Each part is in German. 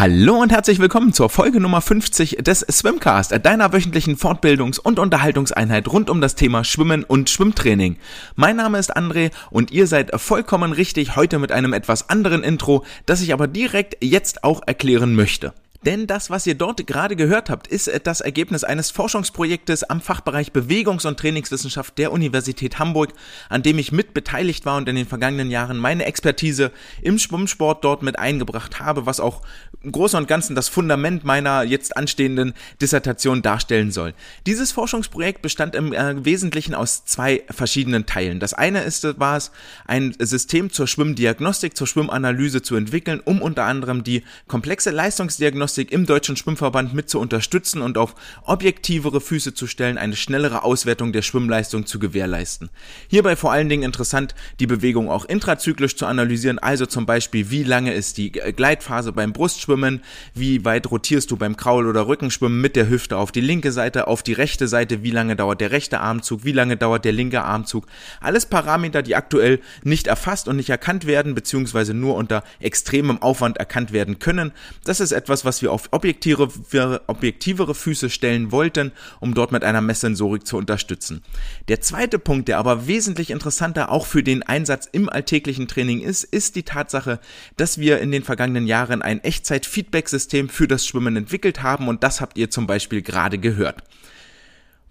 Hallo und herzlich willkommen zur Folge Nummer 50 des Swimcast, deiner wöchentlichen Fortbildungs- und Unterhaltungseinheit rund um das Thema Schwimmen und Schwimmtraining. Mein Name ist André und ihr seid vollkommen richtig heute mit einem etwas anderen Intro, das ich aber direkt jetzt auch erklären möchte. Denn das, was ihr dort gerade gehört habt, ist äh, das Ergebnis eines Forschungsprojektes am Fachbereich Bewegungs- und Trainingswissenschaft der Universität Hamburg, an dem ich mit beteiligt war und in den vergangenen Jahren meine Expertise im Schwimmsport dort mit eingebracht habe, was auch im Großen und Ganzen das Fundament meiner jetzt anstehenden Dissertation darstellen soll. Dieses Forschungsprojekt bestand im äh, Wesentlichen aus zwei verschiedenen Teilen. Das eine ist, äh, war es, ein System zur Schwimmdiagnostik, zur Schwimmanalyse zu entwickeln, um unter anderem die komplexe Leistungsdiagnostik Diagnostik im Deutschen Schwimmverband mit zu unterstützen und auf objektivere Füße zu stellen, eine schnellere Auswertung der Schwimmleistung zu gewährleisten. Hierbei vor allen Dingen interessant, die Bewegung auch intrazyklisch zu analysieren, also zum Beispiel, wie lange ist die Gleitphase beim Brustschwimmen, wie weit rotierst du beim Kraul- oder Rückenschwimmen mit der Hüfte auf die linke Seite, auf die rechte Seite, wie lange dauert der rechte Armzug, wie lange dauert der linke Armzug. Alles Parameter, die aktuell nicht erfasst und nicht erkannt werden, beziehungsweise nur unter extremem Aufwand erkannt werden können. Das ist etwas, was wir auf objektivere, objektivere Füße stellen wollten, um dort mit einer Messsensorik zu unterstützen. Der zweite Punkt, der aber wesentlich interessanter auch für den Einsatz im alltäglichen Training ist, ist die Tatsache, dass wir in den vergangenen Jahren ein Echtzeit-Feedback-System für das Schwimmen entwickelt haben und das habt ihr zum Beispiel gerade gehört.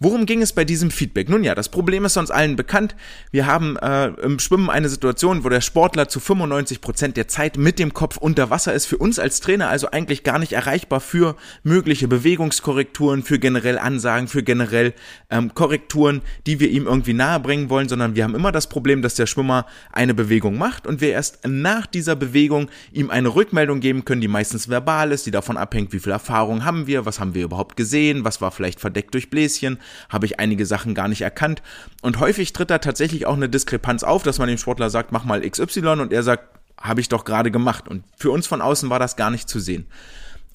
Worum ging es bei diesem Feedback? Nun ja, das Problem ist uns allen bekannt. Wir haben äh, im Schwimmen eine Situation, wo der Sportler zu 95 Prozent der Zeit mit dem Kopf unter Wasser ist. Für uns als Trainer also eigentlich gar nicht erreichbar für mögliche Bewegungskorrekturen, für generell Ansagen, für generell ähm, Korrekturen, die wir ihm irgendwie nahebringen wollen, sondern wir haben immer das Problem, dass der Schwimmer eine Bewegung macht und wir erst nach dieser Bewegung ihm eine Rückmeldung geben können, die meistens verbal ist, die davon abhängt, wie viel Erfahrung haben wir, was haben wir überhaupt gesehen, was war vielleicht verdeckt durch Bläschen habe ich einige Sachen gar nicht erkannt. Und häufig tritt da tatsächlich auch eine Diskrepanz auf, dass man dem Sportler sagt, mach mal XY und er sagt, habe ich doch gerade gemacht. Und für uns von außen war das gar nicht zu sehen.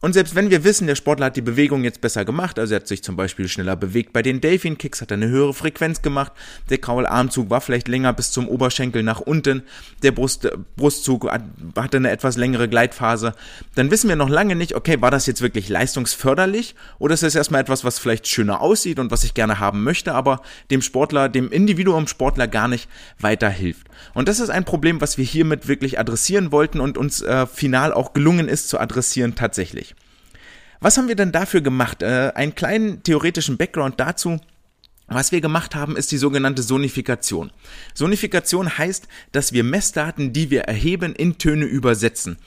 Und selbst wenn wir wissen, der Sportler hat die Bewegung jetzt besser gemacht, also er hat sich zum Beispiel schneller bewegt bei den Delfin Kicks, hat eine höhere Frequenz gemacht, der Kraularmzug war vielleicht länger bis zum Oberschenkel nach unten, der Brust, Brustzug hatte eine etwas längere Gleitphase, dann wissen wir noch lange nicht, okay, war das jetzt wirklich leistungsförderlich oder ist das erstmal etwas, was vielleicht schöner aussieht und was ich gerne haben möchte, aber dem Sportler, dem Individuum Sportler gar nicht weiterhilft. Und das ist ein Problem, was wir hiermit wirklich adressieren wollten und uns äh, final auch gelungen ist zu adressieren tatsächlich. Was haben wir denn dafür gemacht? Äh, einen kleinen theoretischen Background dazu. Was wir gemacht haben, ist die sogenannte Sonifikation. Sonifikation heißt, dass wir Messdaten, die wir erheben, in Töne übersetzen.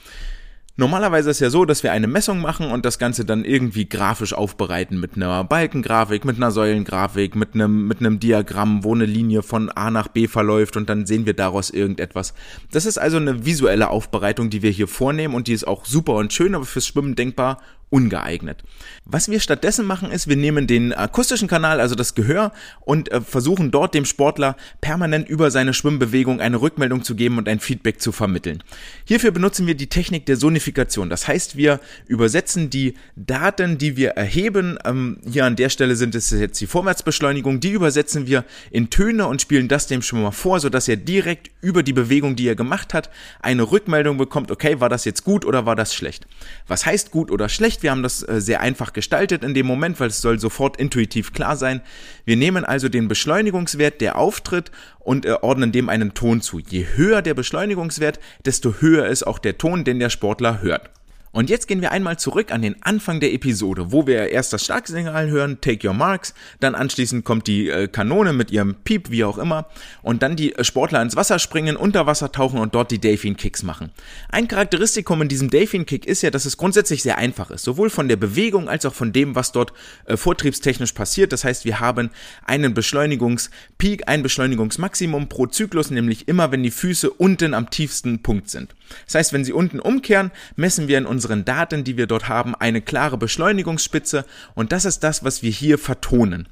Normalerweise ist ja so, dass wir eine Messung machen und das Ganze dann irgendwie grafisch aufbereiten mit einer Balkengrafik, mit einer Säulengrafik, mit einem, mit einem Diagramm, wo eine Linie von A nach B verläuft und dann sehen wir daraus irgendetwas. Das ist also eine visuelle Aufbereitung, die wir hier vornehmen und die ist auch super und schön, aber fürs Schwimmen denkbar ungeeignet. Was wir stattdessen machen, ist, wir nehmen den akustischen Kanal, also das Gehör, und äh, versuchen dort dem Sportler permanent über seine Schwimmbewegung eine Rückmeldung zu geben und ein Feedback zu vermitteln. Hierfür benutzen wir die Technik der Sonifikation. Das heißt, wir übersetzen die Daten, die wir erheben, ähm, hier an der Stelle sind es jetzt die Vorwärtsbeschleunigung, die übersetzen wir in Töne und spielen das dem Schwimmer vor, sodass er direkt über die Bewegung, die er gemacht hat, eine Rückmeldung bekommt, okay, war das jetzt gut oder war das schlecht? Was heißt gut oder schlecht? Nicht. Wir haben das äh, sehr einfach gestaltet in dem Moment, weil es soll sofort intuitiv klar sein. Wir nehmen also den Beschleunigungswert, der auftritt, und äh, ordnen dem einen Ton zu. Je höher der Beschleunigungswert, desto höher ist auch der Ton, den der Sportler hört. Und jetzt gehen wir einmal zurück an den Anfang der Episode, wo wir erst das Starksignal hören, Take Your Marks, dann anschließend kommt die äh, Kanone mit ihrem Piep, wie auch immer, und dann die äh, Sportler ins Wasser springen, unter Wasser tauchen und dort die Delfin Kicks machen. Ein Charakteristikum in diesem Delfin Kick ist ja, dass es grundsätzlich sehr einfach ist, sowohl von der Bewegung als auch von dem, was dort äh, vortriebstechnisch passiert. Das heißt, wir haben einen Beschleunigungspeak, ein Beschleunigungsmaximum pro Zyklus, nämlich immer, wenn die Füße unten am tiefsten Punkt sind. Das heißt, wenn sie unten umkehren, messen wir in unseren Daten, die wir dort haben, eine klare Beschleunigungsspitze und das ist das, was wir hier vertonen.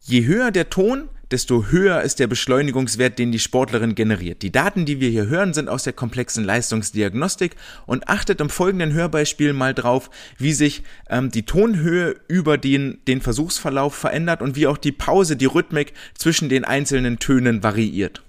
Je höher der Ton, desto höher ist der Beschleunigungswert, den die Sportlerin generiert. Die Daten, die wir hier hören, sind aus der komplexen Leistungsdiagnostik und achtet im folgenden Hörbeispiel mal drauf, wie sich ähm, die Tonhöhe über den, den Versuchsverlauf verändert und wie auch die Pause, die Rhythmik zwischen den einzelnen Tönen variiert.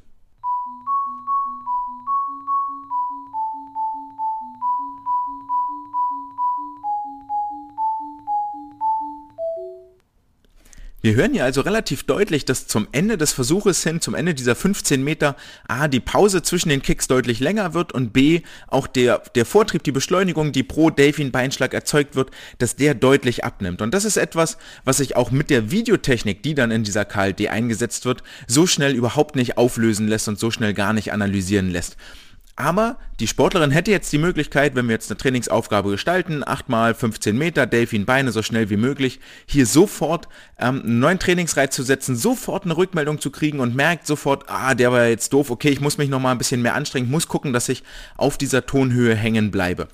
Wir hören hier also relativ deutlich, dass zum Ende des Versuches hin, zum Ende dieser 15 Meter, A, die Pause zwischen den Kicks deutlich länger wird und B, auch der, der Vortrieb, die Beschleunigung, die pro Delfin-Beinschlag erzeugt wird, dass der deutlich abnimmt. Und das ist etwas, was sich auch mit der Videotechnik, die dann in dieser KLD eingesetzt wird, so schnell überhaupt nicht auflösen lässt und so schnell gar nicht analysieren lässt. Aber die Sportlerin hätte jetzt die Möglichkeit, wenn wir jetzt eine Trainingsaufgabe gestalten, 8 mal 15 Meter, Delfin-Beine so schnell wie möglich, hier sofort ähm, einen neuen Trainingsreiz zu setzen, sofort eine Rückmeldung zu kriegen und merkt sofort, ah, der war jetzt doof, okay, ich muss mich nochmal ein bisschen mehr anstrengen, muss gucken, dass ich auf dieser Tonhöhe hängen bleibe.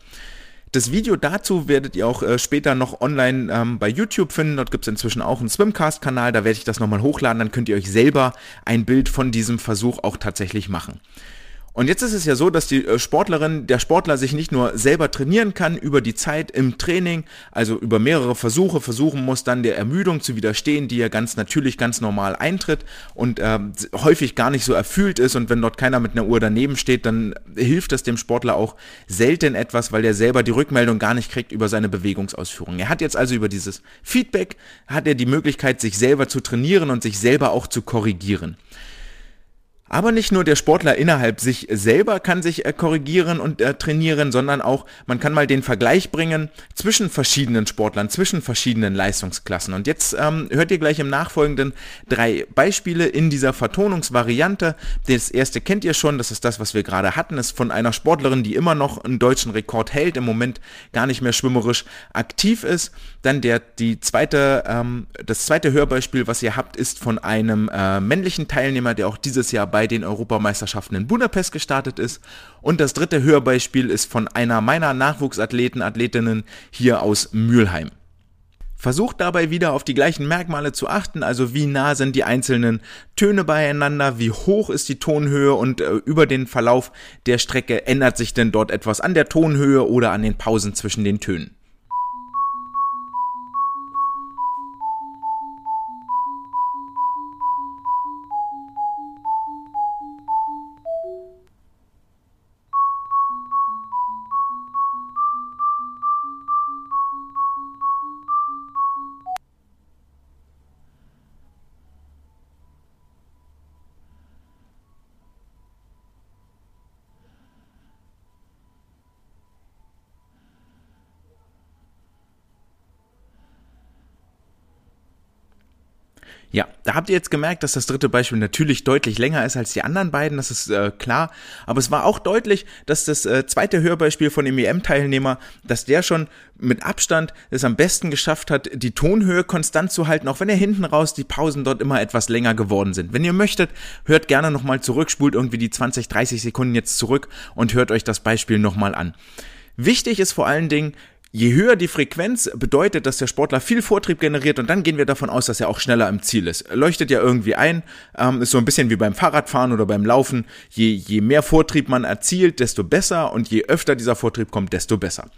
Das Video dazu werdet ihr auch äh, später noch online ähm, bei YouTube finden. Dort gibt es inzwischen auch einen Swimcast-Kanal. Da werde ich das nochmal hochladen. Dann könnt ihr euch selber ein Bild von diesem Versuch auch tatsächlich machen. Und jetzt ist es ja so, dass die äh, Sportlerin, der Sportler sich nicht nur selber trainieren kann über die Zeit im Training, also über mehrere Versuche versuchen muss, dann der Ermüdung zu widerstehen, die ja ganz natürlich, ganz normal eintritt und äh, häufig gar nicht so erfüllt ist. Und wenn dort keiner mit einer Uhr daneben steht, dann hilft es dem Sportler auch selten etwas, weil er selber die Rückmeldung gar nicht kriegt über seine Bewegungsausführung. Er hat jetzt also über dieses Feedback, hat er die Möglichkeit, sich selber zu trainieren und sich selber auch zu korrigieren. Aber nicht nur der Sportler innerhalb sich selber kann sich äh, korrigieren und äh, trainieren, sondern auch man kann mal den Vergleich bringen zwischen verschiedenen Sportlern, zwischen verschiedenen Leistungsklassen. Und jetzt ähm, hört ihr gleich im Nachfolgenden drei Beispiele in dieser Vertonungsvariante. Das erste kennt ihr schon, das ist das, was wir gerade hatten, ist von einer Sportlerin, die immer noch einen deutschen Rekord hält, im Moment gar nicht mehr schwimmerisch aktiv ist. Dann der, die zweite, ähm, das zweite Hörbeispiel, was ihr habt, ist von einem äh, männlichen Teilnehmer, der auch dieses Jahr bei den Europameisterschaften in Budapest gestartet ist. Und das dritte Hörbeispiel ist von einer meiner Nachwuchsathleten, Athletinnen hier aus Mülheim. Versucht dabei wieder auf die gleichen Merkmale zu achten, also wie nah sind die einzelnen Töne beieinander, wie hoch ist die Tonhöhe und äh, über den Verlauf der Strecke ändert sich denn dort etwas an der Tonhöhe oder an den Pausen zwischen den Tönen. Ja, da habt ihr jetzt gemerkt, dass das dritte Beispiel natürlich deutlich länger ist als die anderen beiden, das ist äh, klar. Aber es war auch deutlich, dass das äh, zweite Hörbeispiel von dem EM-Teilnehmer, dass der schon mit Abstand es am besten geschafft hat, die Tonhöhe konstant zu halten, auch wenn er hinten raus die Pausen dort immer etwas länger geworden sind. Wenn ihr möchtet, hört gerne nochmal zurück, spult irgendwie die 20, 30 Sekunden jetzt zurück und hört euch das Beispiel nochmal an. Wichtig ist vor allen Dingen, Je höher die Frequenz bedeutet, dass der Sportler viel Vortrieb generiert und dann gehen wir davon aus, dass er auch schneller im Ziel ist. Leuchtet ja irgendwie ein, ähm, ist so ein bisschen wie beim Fahrradfahren oder beim Laufen. Je, je mehr Vortrieb man erzielt, desto besser und je öfter dieser Vortrieb kommt, desto besser.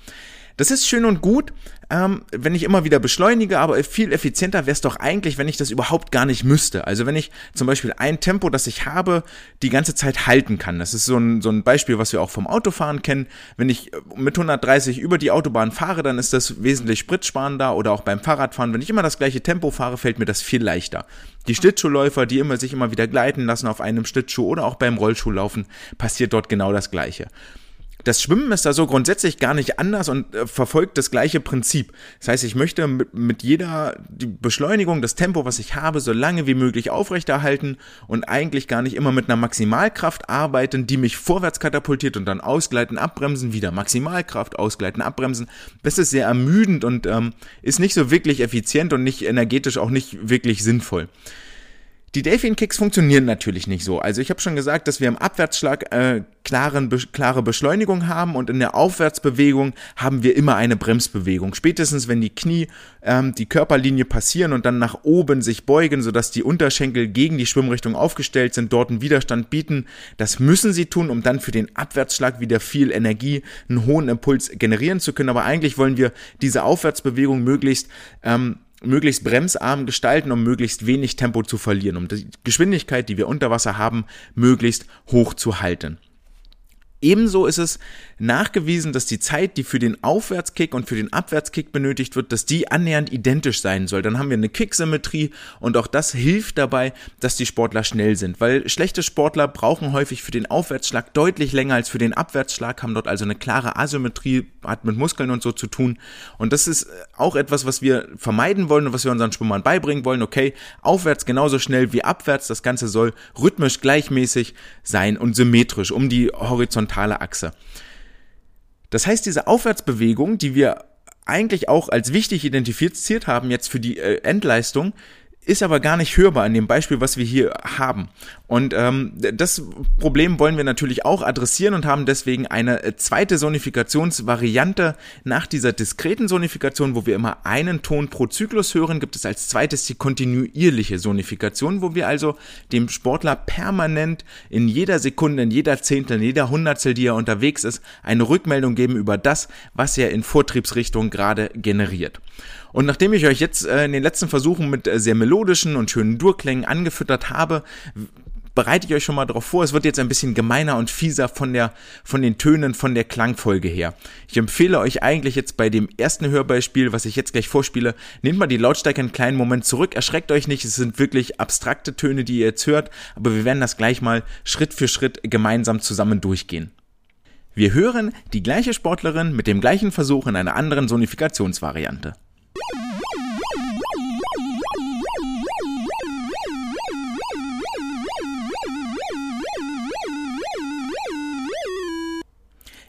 Das ist schön und gut, ähm, wenn ich immer wieder beschleunige, aber viel effizienter wäre es doch eigentlich, wenn ich das überhaupt gar nicht müsste. Also wenn ich zum Beispiel ein Tempo, das ich habe, die ganze Zeit halten kann. Das ist so ein, so ein Beispiel, was wir auch vom Autofahren kennen. Wenn ich mit 130 über die Autobahn fahre, dann ist das wesentlich spritsparender oder auch beim Fahrradfahren. Wenn ich immer das gleiche Tempo fahre, fällt mir das viel leichter. Die Schlittschuhläufer, die immer sich immer wieder gleiten lassen auf einem Schlittschuh oder auch beim Rollschuhlaufen, passiert dort genau das Gleiche. Das Schwimmen ist da so grundsätzlich gar nicht anders und äh, verfolgt das gleiche Prinzip. Das heißt, ich möchte mit, mit jeder die Beschleunigung, das Tempo, was ich habe, so lange wie möglich aufrechterhalten und eigentlich gar nicht immer mit einer Maximalkraft arbeiten, die mich vorwärts katapultiert und dann ausgleiten, abbremsen, wieder Maximalkraft, ausgleiten, abbremsen. Das ist sehr ermüdend und ähm, ist nicht so wirklich effizient und nicht energetisch auch nicht wirklich sinnvoll. Die Delfin Kicks funktionieren natürlich nicht so. Also ich habe schon gesagt, dass wir im Abwärtsschlag äh, klaren, be klare Beschleunigung haben und in der Aufwärtsbewegung haben wir immer eine Bremsbewegung. Spätestens wenn die Knie ähm, die Körperlinie passieren und dann nach oben sich beugen, sodass die Unterschenkel gegen die Schwimmrichtung aufgestellt sind, dort einen Widerstand bieten. Das müssen sie tun, um dann für den Abwärtsschlag wieder viel Energie, einen hohen Impuls generieren zu können. Aber eigentlich wollen wir diese Aufwärtsbewegung möglichst ähm, möglichst bremsarm gestalten, um möglichst wenig Tempo zu verlieren, um die Geschwindigkeit, die wir unter Wasser haben, möglichst hoch zu halten. Ebenso ist es nachgewiesen, dass die Zeit, die für den Aufwärtskick und für den Abwärtskick benötigt wird, dass die annähernd identisch sein soll. Dann haben wir eine Kicksymmetrie und auch das hilft dabei, dass die Sportler schnell sind, weil schlechte Sportler brauchen häufig für den Aufwärtsschlag deutlich länger als für den Abwärtsschlag, haben dort also eine klare Asymmetrie, hat mit Muskeln und so zu tun. Und das ist auch etwas, was wir vermeiden wollen und was wir unseren Schwimmern beibringen wollen. Okay, aufwärts genauso schnell wie abwärts. Das Ganze soll rhythmisch gleichmäßig sein und symmetrisch um die horizontale horizontale Achse. Das heißt, diese Aufwärtsbewegung, die wir eigentlich auch als wichtig identifiziert haben jetzt für die äh, Endleistung, ist aber gar nicht hörbar in dem Beispiel, was wir hier haben. Und ähm, das Problem wollen wir natürlich auch adressieren und haben deswegen eine äh, zweite Sonifikationsvariante nach dieser diskreten Sonifikation, wo wir immer einen Ton pro Zyklus hören, gibt es als zweites die kontinuierliche Sonifikation, wo wir also dem Sportler permanent in jeder Sekunde, in jeder Zehntel, in jeder Hundertstel, die er unterwegs ist, eine Rückmeldung geben über das, was er in Vortriebsrichtung gerade generiert. Und nachdem ich euch jetzt äh, in den letzten Versuchen mit äh, sehr melodischen und schönen Durklängen angefüttert habe, bereite ich euch schon mal darauf vor, es wird jetzt ein bisschen gemeiner und fieser von der, von den Tönen, von der Klangfolge her. Ich empfehle euch eigentlich jetzt bei dem ersten Hörbeispiel, was ich jetzt gleich vorspiele, nehmt mal die Lautstärke einen kleinen Moment zurück, erschreckt euch nicht, es sind wirklich abstrakte Töne, die ihr jetzt hört, aber wir werden das gleich mal Schritt für Schritt gemeinsam zusammen durchgehen. Wir hören die gleiche Sportlerin mit dem gleichen Versuch in einer anderen Sonifikationsvariante.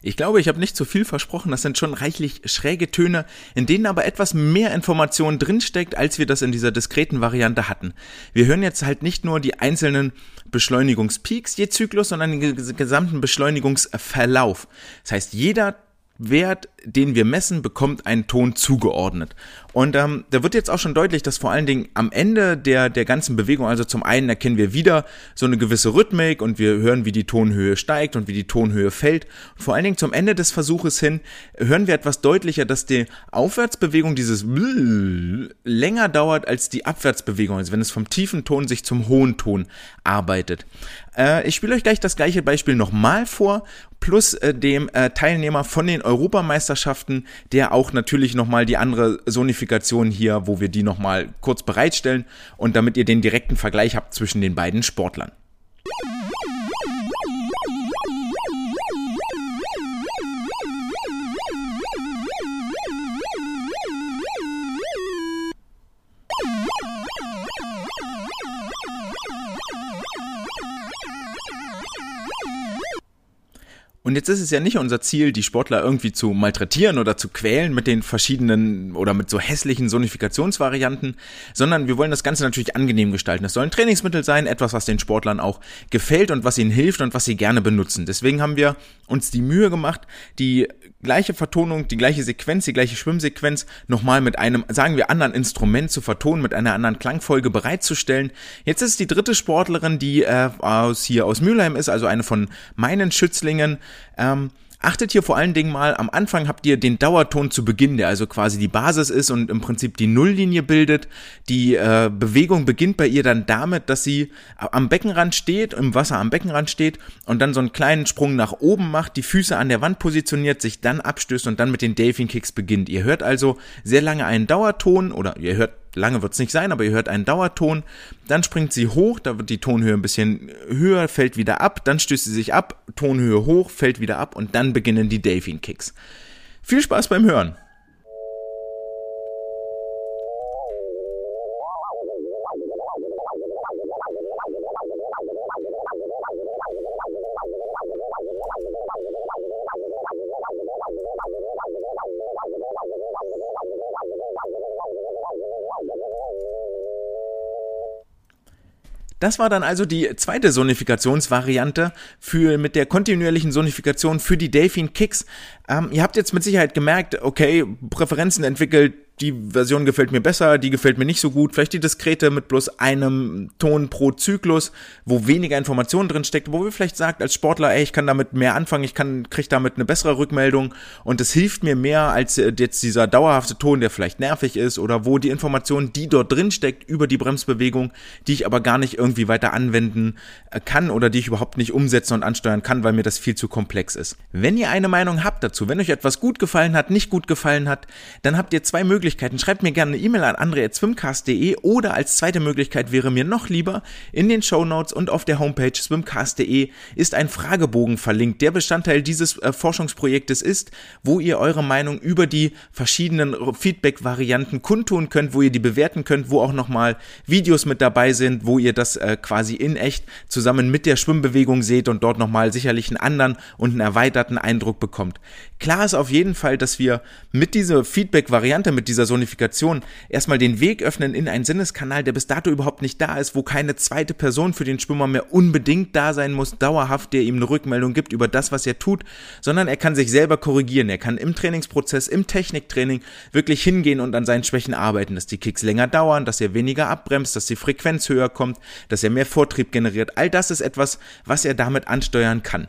Ich glaube, ich habe nicht zu viel versprochen. Das sind schon reichlich schräge Töne, in denen aber etwas mehr Information drinsteckt, als wir das in dieser diskreten Variante hatten. Wir hören jetzt halt nicht nur die einzelnen Beschleunigungspeaks je Zyklus, sondern den gesamten Beschleunigungsverlauf. Das heißt, jeder Wert, den wir messen, bekommt einen Ton zugeordnet. Und ähm, da wird jetzt auch schon deutlich, dass vor allen Dingen am Ende der, der ganzen Bewegung, also zum einen erkennen wir wieder so eine gewisse Rhythmik und wir hören, wie die Tonhöhe steigt und wie die Tonhöhe fällt. Vor allen Dingen zum Ende des Versuches hin hören wir etwas deutlicher, dass die Aufwärtsbewegung dieses länger dauert als die Abwärtsbewegung, also wenn es vom tiefen Ton sich zum hohen Ton arbeitet. Äh, ich spiele euch gleich das gleiche Beispiel nochmal vor, plus äh, dem äh, Teilnehmer von den Europameisterschaften, der auch natürlich nochmal die andere Sonifikation hier, wo wir die nochmal kurz bereitstellen und damit ihr den direkten Vergleich habt zwischen den beiden Sportlern. Und jetzt ist es ja nicht unser Ziel, die Sportler irgendwie zu malträtieren oder zu quälen mit den verschiedenen oder mit so hässlichen Sonifikationsvarianten, sondern wir wollen das Ganze natürlich angenehm gestalten. Es soll ein Trainingsmittel sein, etwas, was den Sportlern auch gefällt und was ihnen hilft und was sie gerne benutzen. Deswegen haben wir uns die Mühe gemacht, die gleiche Vertonung, die gleiche Sequenz, die gleiche Schwimmsequenz nochmal mit einem, sagen wir, anderen Instrument zu vertonen, mit einer anderen Klangfolge bereitzustellen. Jetzt ist die dritte Sportlerin, die äh, aus hier aus Mülheim ist, also eine von meinen Schützlingen. Ähm, Achtet hier vor allen Dingen mal, am Anfang habt ihr den Dauerton zu Beginn, der also quasi die Basis ist und im Prinzip die Nulllinie bildet. Die äh, Bewegung beginnt bei ihr dann damit, dass sie am Beckenrand steht, im Wasser am Beckenrand steht und dann so einen kleinen Sprung nach oben macht, die Füße an der Wand positioniert, sich dann abstößt und dann mit den Delfin Kicks beginnt. Ihr hört also sehr lange einen Dauerton oder ihr hört lange wird es nicht sein, aber ihr hört einen Dauerton, dann springt sie hoch, da wird die Tonhöhe ein bisschen höher, fällt wieder ab, dann stößt sie sich ab, Tonhöhe hoch, fällt wieder ab und dann beginnen die Delfin Kicks. Viel Spaß beim Hören! Das war dann also die zweite Sonifikationsvariante für, mit der kontinuierlichen Sonifikation für die Delfin Kicks. Ähm, ihr habt jetzt mit Sicherheit gemerkt, okay, Präferenzen entwickelt, die Version gefällt mir besser, die gefällt mir nicht so gut. Vielleicht die diskrete mit bloß einem Ton pro Zyklus, wo weniger Information drin steckt, wo wir vielleicht sagt als Sportler, ey, ich kann damit mehr anfangen, ich kann krieg damit eine bessere Rückmeldung und es hilft mir mehr als äh, jetzt dieser dauerhafte Ton, der vielleicht nervig ist oder wo die Information, die dort drin steckt über die Bremsbewegung, die ich aber gar nicht irgendwie weiter anwenden äh, kann oder die ich überhaupt nicht umsetzen und ansteuern kann, weil mir das viel zu komplex ist. Wenn ihr eine Meinung habt dazu, wenn euch etwas gut gefallen hat, nicht gut gefallen hat, dann habt ihr zwei Möglichkeiten. Schreibt mir gerne eine E-Mail an andre.swimcast.de oder als zweite Möglichkeit wäre mir noch lieber, in den Show Notes und auf der Homepage swimcast.de ist ein Fragebogen verlinkt, der Bestandteil dieses äh, Forschungsprojektes ist, wo ihr eure Meinung über die verschiedenen Feedback-Varianten kundtun könnt, wo ihr die bewerten könnt, wo auch nochmal Videos mit dabei sind, wo ihr das äh, quasi in echt zusammen mit der Schwimmbewegung seht und dort nochmal sicherlich einen anderen und einen erweiterten Eindruck bekommt. Klar ist auf jeden Fall, dass wir mit dieser Feedback-Variante, mit dieser Sonifikation erstmal den Weg öffnen in einen Sinneskanal, der bis dato überhaupt nicht da ist, wo keine zweite Person für den Schwimmer mehr unbedingt da sein muss, dauerhaft, der ihm eine Rückmeldung gibt über das, was er tut, sondern er kann sich selber korrigieren. Er kann im Trainingsprozess, im Techniktraining wirklich hingehen und an seinen Schwächen arbeiten, dass die Kicks länger dauern, dass er weniger abbremst, dass die Frequenz höher kommt, dass er mehr Vortrieb generiert. All das ist etwas, was er damit ansteuern kann.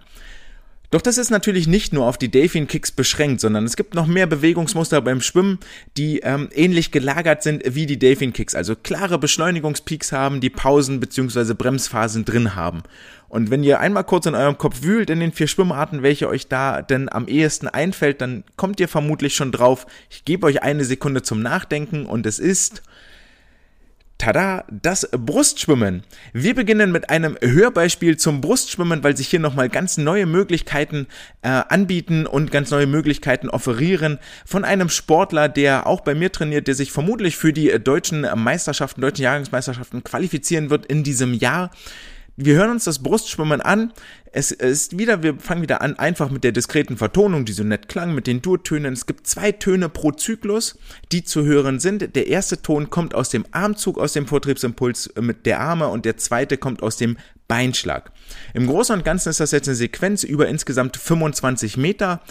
Doch das ist natürlich nicht nur auf die Delfin Kicks beschränkt, sondern es gibt noch mehr Bewegungsmuster beim Schwimmen, die ähm, ähnlich gelagert sind wie die Delfin Kicks, also klare Beschleunigungspeaks haben, die Pausen bzw. Bremsphasen drin haben. Und wenn ihr einmal kurz in eurem Kopf wühlt in den vier Schwimmarten, welche euch da denn am ehesten einfällt, dann kommt ihr vermutlich schon drauf. Ich gebe euch eine Sekunde zum Nachdenken und es ist Tada, das Brustschwimmen. Wir beginnen mit einem Hörbeispiel zum Brustschwimmen, weil sich hier nochmal ganz neue Möglichkeiten äh, anbieten und ganz neue Möglichkeiten offerieren von einem Sportler, der auch bei mir trainiert, der sich vermutlich für die deutschen Meisterschaften, deutschen Jahrgangsmeisterschaften qualifizieren wird in diesem Jahr. Wir hören uns das Brustschwimmen an. Es ist wieder, wir fangen wieder an, einfach mit der diskreten Vertonung, die so nett klang, mit den Durtönen. Es gibt zwei Töne pro Zyklus, die zu hören sind. Der erste Ton kommt aus dem Armzug, aus dem Vortriebsimpuls äh, mit der Arme und der zweite kommt aus dem Beinschlag. Im Großen und Ganzen ist das jetzt eine Sequenz über insgesamt 25 Meter.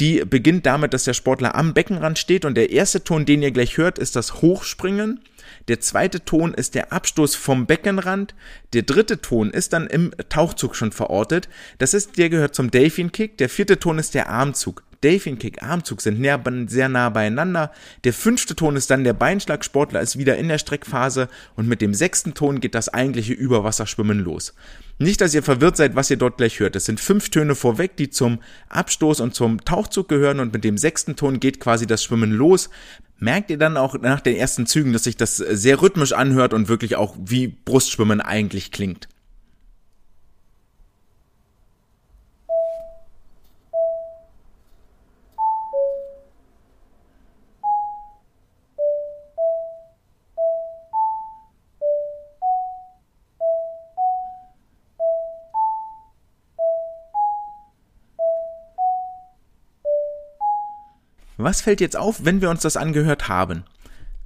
Die beginnt damit, dass der Sportler am Beckenrand steht und der erste Ton, den ihr gleich hört, ist das Hochspringen. Der zweite Ton ist der Abstoß vom Beckenrand. Der dritte Ton ist dann im Tauchzug schon verortet. Das ist, der gehört zum Delfin Kick. Der vierte Ton ist der Armzug. Delfin Kick, Armzug sind näher, sehr nah beieinander. Der fünfte Ton ist dann der Beinschlag. Sportler ist wieder in der Streckphase und mit dem sechsten Ton geht das eigentliche Überwasserschwimmen los. Nicht, dass ihr verwirrt seid, was ihr dort gleich hört. Es sind fünf Töne vorweg, die zum Abstoß und zum Tauchzug gehören und mit dem sechsten Ton geht quasi das Schwimmen los merkt ihr dann auch nach den ersten Zügen, dass sich das sehr rhythmisch anhört und wirklich auch wie Brustschwimmen eigentlich klingt. Was fällt jetzt auf, wenn wir uns das angehört haben?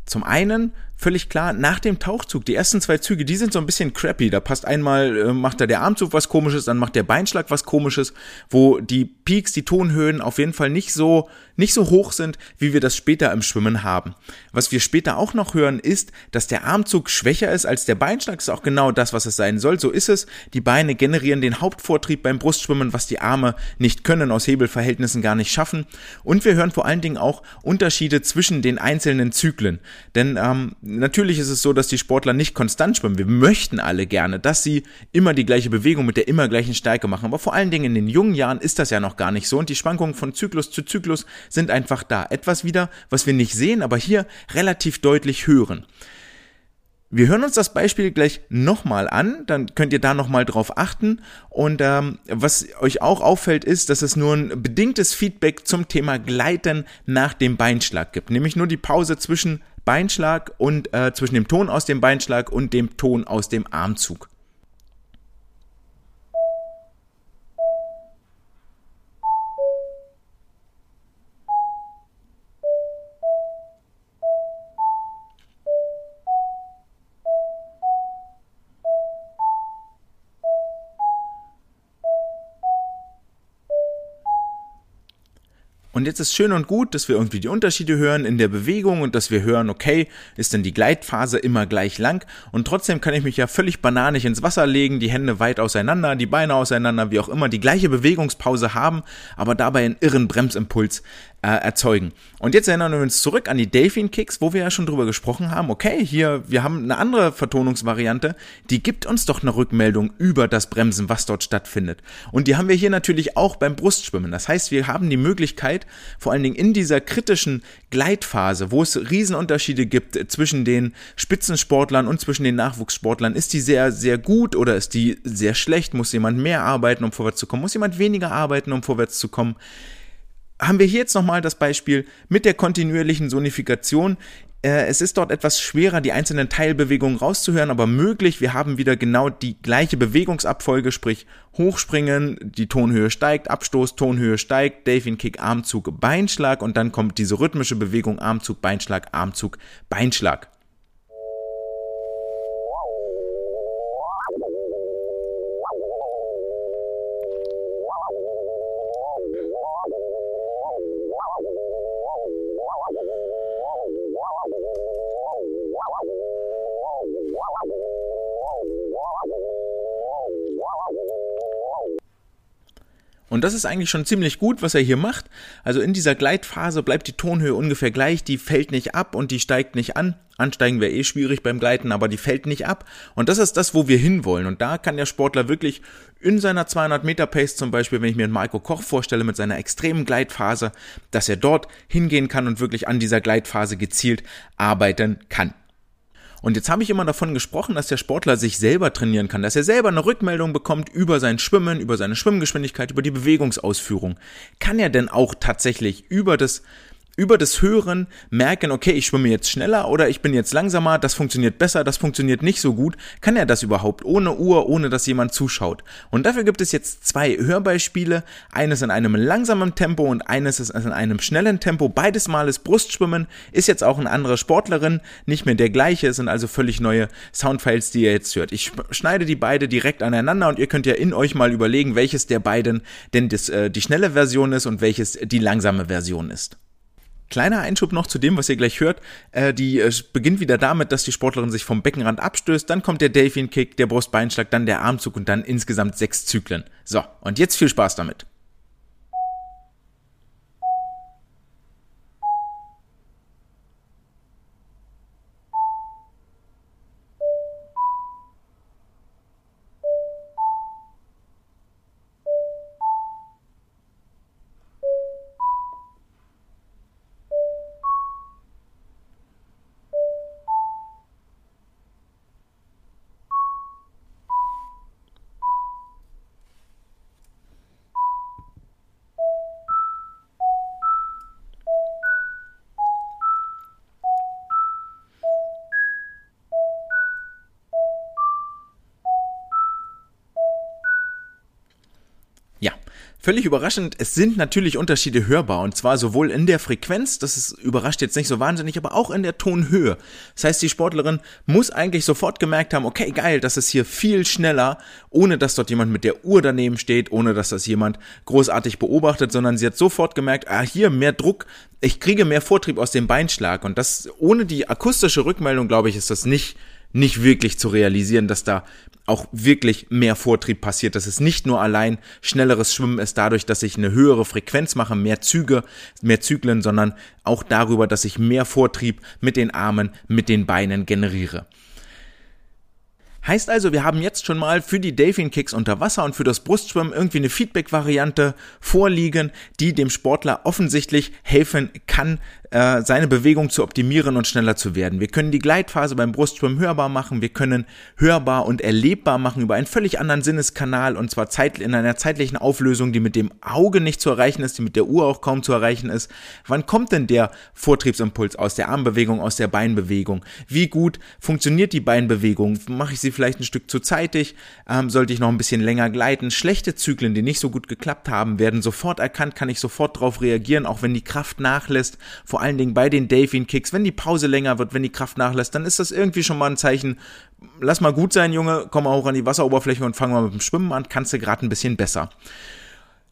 Zum einen völlig klar, nach dem Tauchzug, die ersten zwei Züge, die sind so ein bisschen crappy. Da passt einmal, äh, macht da der Armzug was komisches, dann macht der Beinschlag was komisches, wo die Peaks, die Tonhöhen auf jeden Fall nicht so, nicht so hoch sind, wie wir das später im Schwimmen haben. Was wir später auch noch hören, ist, dass der Armzug schwächer ist als der Beinschlag. Das ist auch genau das, was es sein soll. So ist es. Die Beine generieren den Hauptvortrieb beim Brustschwimmen, was die Arme nicht können, aus Hebelverhältnissen gar nicht schaffen. Und wir hören vor allen Dingen auch Unterschiede zwischen den einzelnen Zyklen. Denn ähm, natürlich ist es so, dass die Sportler nicht konstant schwimmen. Wir möchten alle gerne, dass sie immer die gleiche Bewegung mit der immer gleichen Stärke machen. Aber vor allen Dingen in den jungen Jahren ist das ja noch gar nicht so. Und die Schwankungen von Zyklus zu Zyklus sind einfach da. Etwas wieder, was wir nicht sehen, aber hier relativ deutlich hören. Wir hören uns das Beispiel gleich nochmal an, dann könnt ihr da nochmal drauf achten. Und ähm, was euch auch auffällt, ist, dass es nur ein bedingtes Feedback zum Thema Gleiten nach dem Beinschlag gibt. Nämlich nur die Pause zwischen Beinschlag und äh, zwischen dem Ton aus dem Beinschlag und dem Ton aus dem Armzug. Jetzt ist schön und gut, dass wir irgendwie die Unterschiede hören in der Bewegung und dass wir hören, okay, ist denn die Gleitphase immer gleich lang? Und trotzdem kann ich mich ja völlig bananig ins Wasser legen, die Hände weit auseinander, die Beine auseinander, wie auch immer, die gleiche Bewegungspause haben, aber dabei einen irren Bremsimpuls äh, erzeugen. Und jetzt erinnern wir uns zurück an die Delfin Kicks, wo wir ja schon drüber gesprochen haben. Okay, hier, wir haben eine andere Vertonungsvariante, die gibt uns doch eine Rückmeldung über das Bremsen, was dort stattfindet. Und die haben wir hier natürlich auch beim Brustschwimmen. Das heißt, wir haben die Möglichkeit, vor allen Dingen in dieser kritischen Gleitphase, wo es Riesenunterschiede gibt zwischen den Spitzensportlern und zwischen den Nachwuchssportlern, ist die sehr, sehr gut oder ist die sehr schlecht? Muss jemand mehr arbeiten, um vorwärts zu kommen? Muss jemand weniger arbeiten, um vorwärts zu kommen? Haben wir hier jetzt nochmal das Beispiel mit der kontinuierlichen Sonifikation. Äh, es ist dort etwas schwerer, die einzelnen Teilbewegungen rauszuhören, aber möglich. Wir haben wieder genau die gleiche Bewegungsabfolge, sprich Hochspringen, die Tonhöhe steigt, Abstoß, Tonhöhe steigt, Delfin Kick, Armzug, Beinschlag und dann kommt diese rhythmische Bewegung Armzug, Beinschlag, Armzug, Beinschlag. Und das ist eigentlich schon ziemlich gut, was er hier macht. Also in dieser Gleitphase bleibt die Tonhöhe ungefähr gleich, die fällt nicht ab und die steigt nicht an. Ansteigen wäre eh schwierig beim Gleiten, aber die fällt nicht ab. Und das ist das, wo wir hinwollen. Und da kann der Sportler wirklich in seiner 200 Meter Pace zum Beispiel, wenn ich mir einen Marco Koch vorstelle mit seiner extremen Gleitphase, dass er dort hingehen kann und wirklich an dieser Gleitphase gezielt arbeiten kann. Und jetzt habe ich immer davon gesprochen, dass der Sportler sich selber trainieren kann, dass er selber eine Rückmeldung bekommt über sein Schwimmen, über seine Schwimmgeschwindigkeit, über die Bewegungsausführung. Kann er denn auch tatsächlich über das über das Hören merken, okay, ich schwimme jetzt schneller oder ich bin jetzt langsamer, das funktioniert besser, das funktioniert nicht so gut, kann er das überhaupt ohne Uhr, ohne dass jemand zuschaut? Und dafür gibt es jetzt zwei Hörbeispiele, eines in einem langsamen Tempo und eines ist in einem schnellen Tempo, beides mal ist Brustschwimmen, ist jetzt auch eine andere Sportlerin, nicht mehr der gleiche, sind also völlig neue Soundfiles, die ihr jetzt hört. Ich schneide die beide direkt aneinander und ihr könnt ja in euch mal überlegen, welches der beiden denn das, äh, die schnelle Version ist und welches die langsame Version ist. Kleiner Einschub noch zu dem, was ihr gleich hört. Äh, die äh, beginnt wieder damit, dass die Sportlerin sich vom Beckenrand abstößt, dann kommt der Delfin-Kick, der Brustbeinschlag, dann der Armzug und dann insgesamt sechs Zyklen. So, und jetzt viel Spaß damit. Völlig überraschend, es sind natürlich Unterschiede hörbar und zwar sowohl in der Frequenz, das ist überrascht jetzt nicht so wahnsinnig, aber auch in der Tonhöhe. Das heißt, die Sportlerin muss eigentlich sofort gemerkt haben, okay, geil, das ist hier viel schneller, ohne dass dort jemand mit der Uhr daneben steht, ohne dass das jemand großartig beobachtet, sondern sie hat sofort gemerkt, ah, hier mehr Druck, ich kriege mehr Vortrieb aus dem Beinschlag und das ohne die akustische Rückmeldung, glaube ich, ist das nicht nicht wirklich zu realisieren, dass da auch wirklich mehr Vortrieb passiert, dass es nicht nur allein schnelleres Schwimmen ist dadurch, dass ich eine höhere Frequenz mache, mehr Züge, mehr Zyklen, sondern auch darüber, dass ich mehr Vortrieb mit den Armen, mit den Beinen generiere. Heißt also, wir haben jetzt schon mal für die Delfin Kicks unter Wasser und für das Brustschwimmen irgendwie eine Feedback-Variante vorliegen, die dem Sportler offensichtlich helfen kann, äh, seine Bewegung zu optimieren und schneller zu werden. Wir können die Gleitphase beim Brustschwimmen hörbar machen, wir können hörbar und erlebbar machen über einen völlig anderen Sinneskanal und zwar zeit in einer zeitlichen Auflösung, die mit dem Auge nicht zu erreichen ist, die mit der Uhr auch kaum zu erreichen ist. Wann kommt denn der Vortriebsimpuls aus der Armbewegung, aus der Beinbewegung? Wie gut funktioniert die Beinbewegung? Mache ich sie vielleicht ein Stück zu zeitig? Ähm, sollte ich noch ein bisschen länger gleiten? Schlechte Zyklen, die nicht so gut geklappt haben, werden sofort erkannt, kann ich sofort darauf reagieren, auch wenn die Kraft nachlässt. Vor allen Dingen bei den Delfin-Kicks, wenn die Pause länger wird, wenn die Kraft nachlässt, dann ist das irgendwie schon mal ein Zeichen, lass mal gut sein, Junge, komm mal hoch an die Wasseroberfläche und fang mal mit dem Schwimmen an, kannst du gerade ein bisschen besser.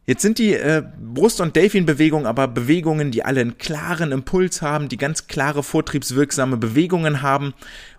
Jetzt sind die äh, Brust- und Delfin-Bewegungen aber Bewegungen, die alle einen klaren Impuls haben, die ganz klare vortriebswirksame Bewegungen haben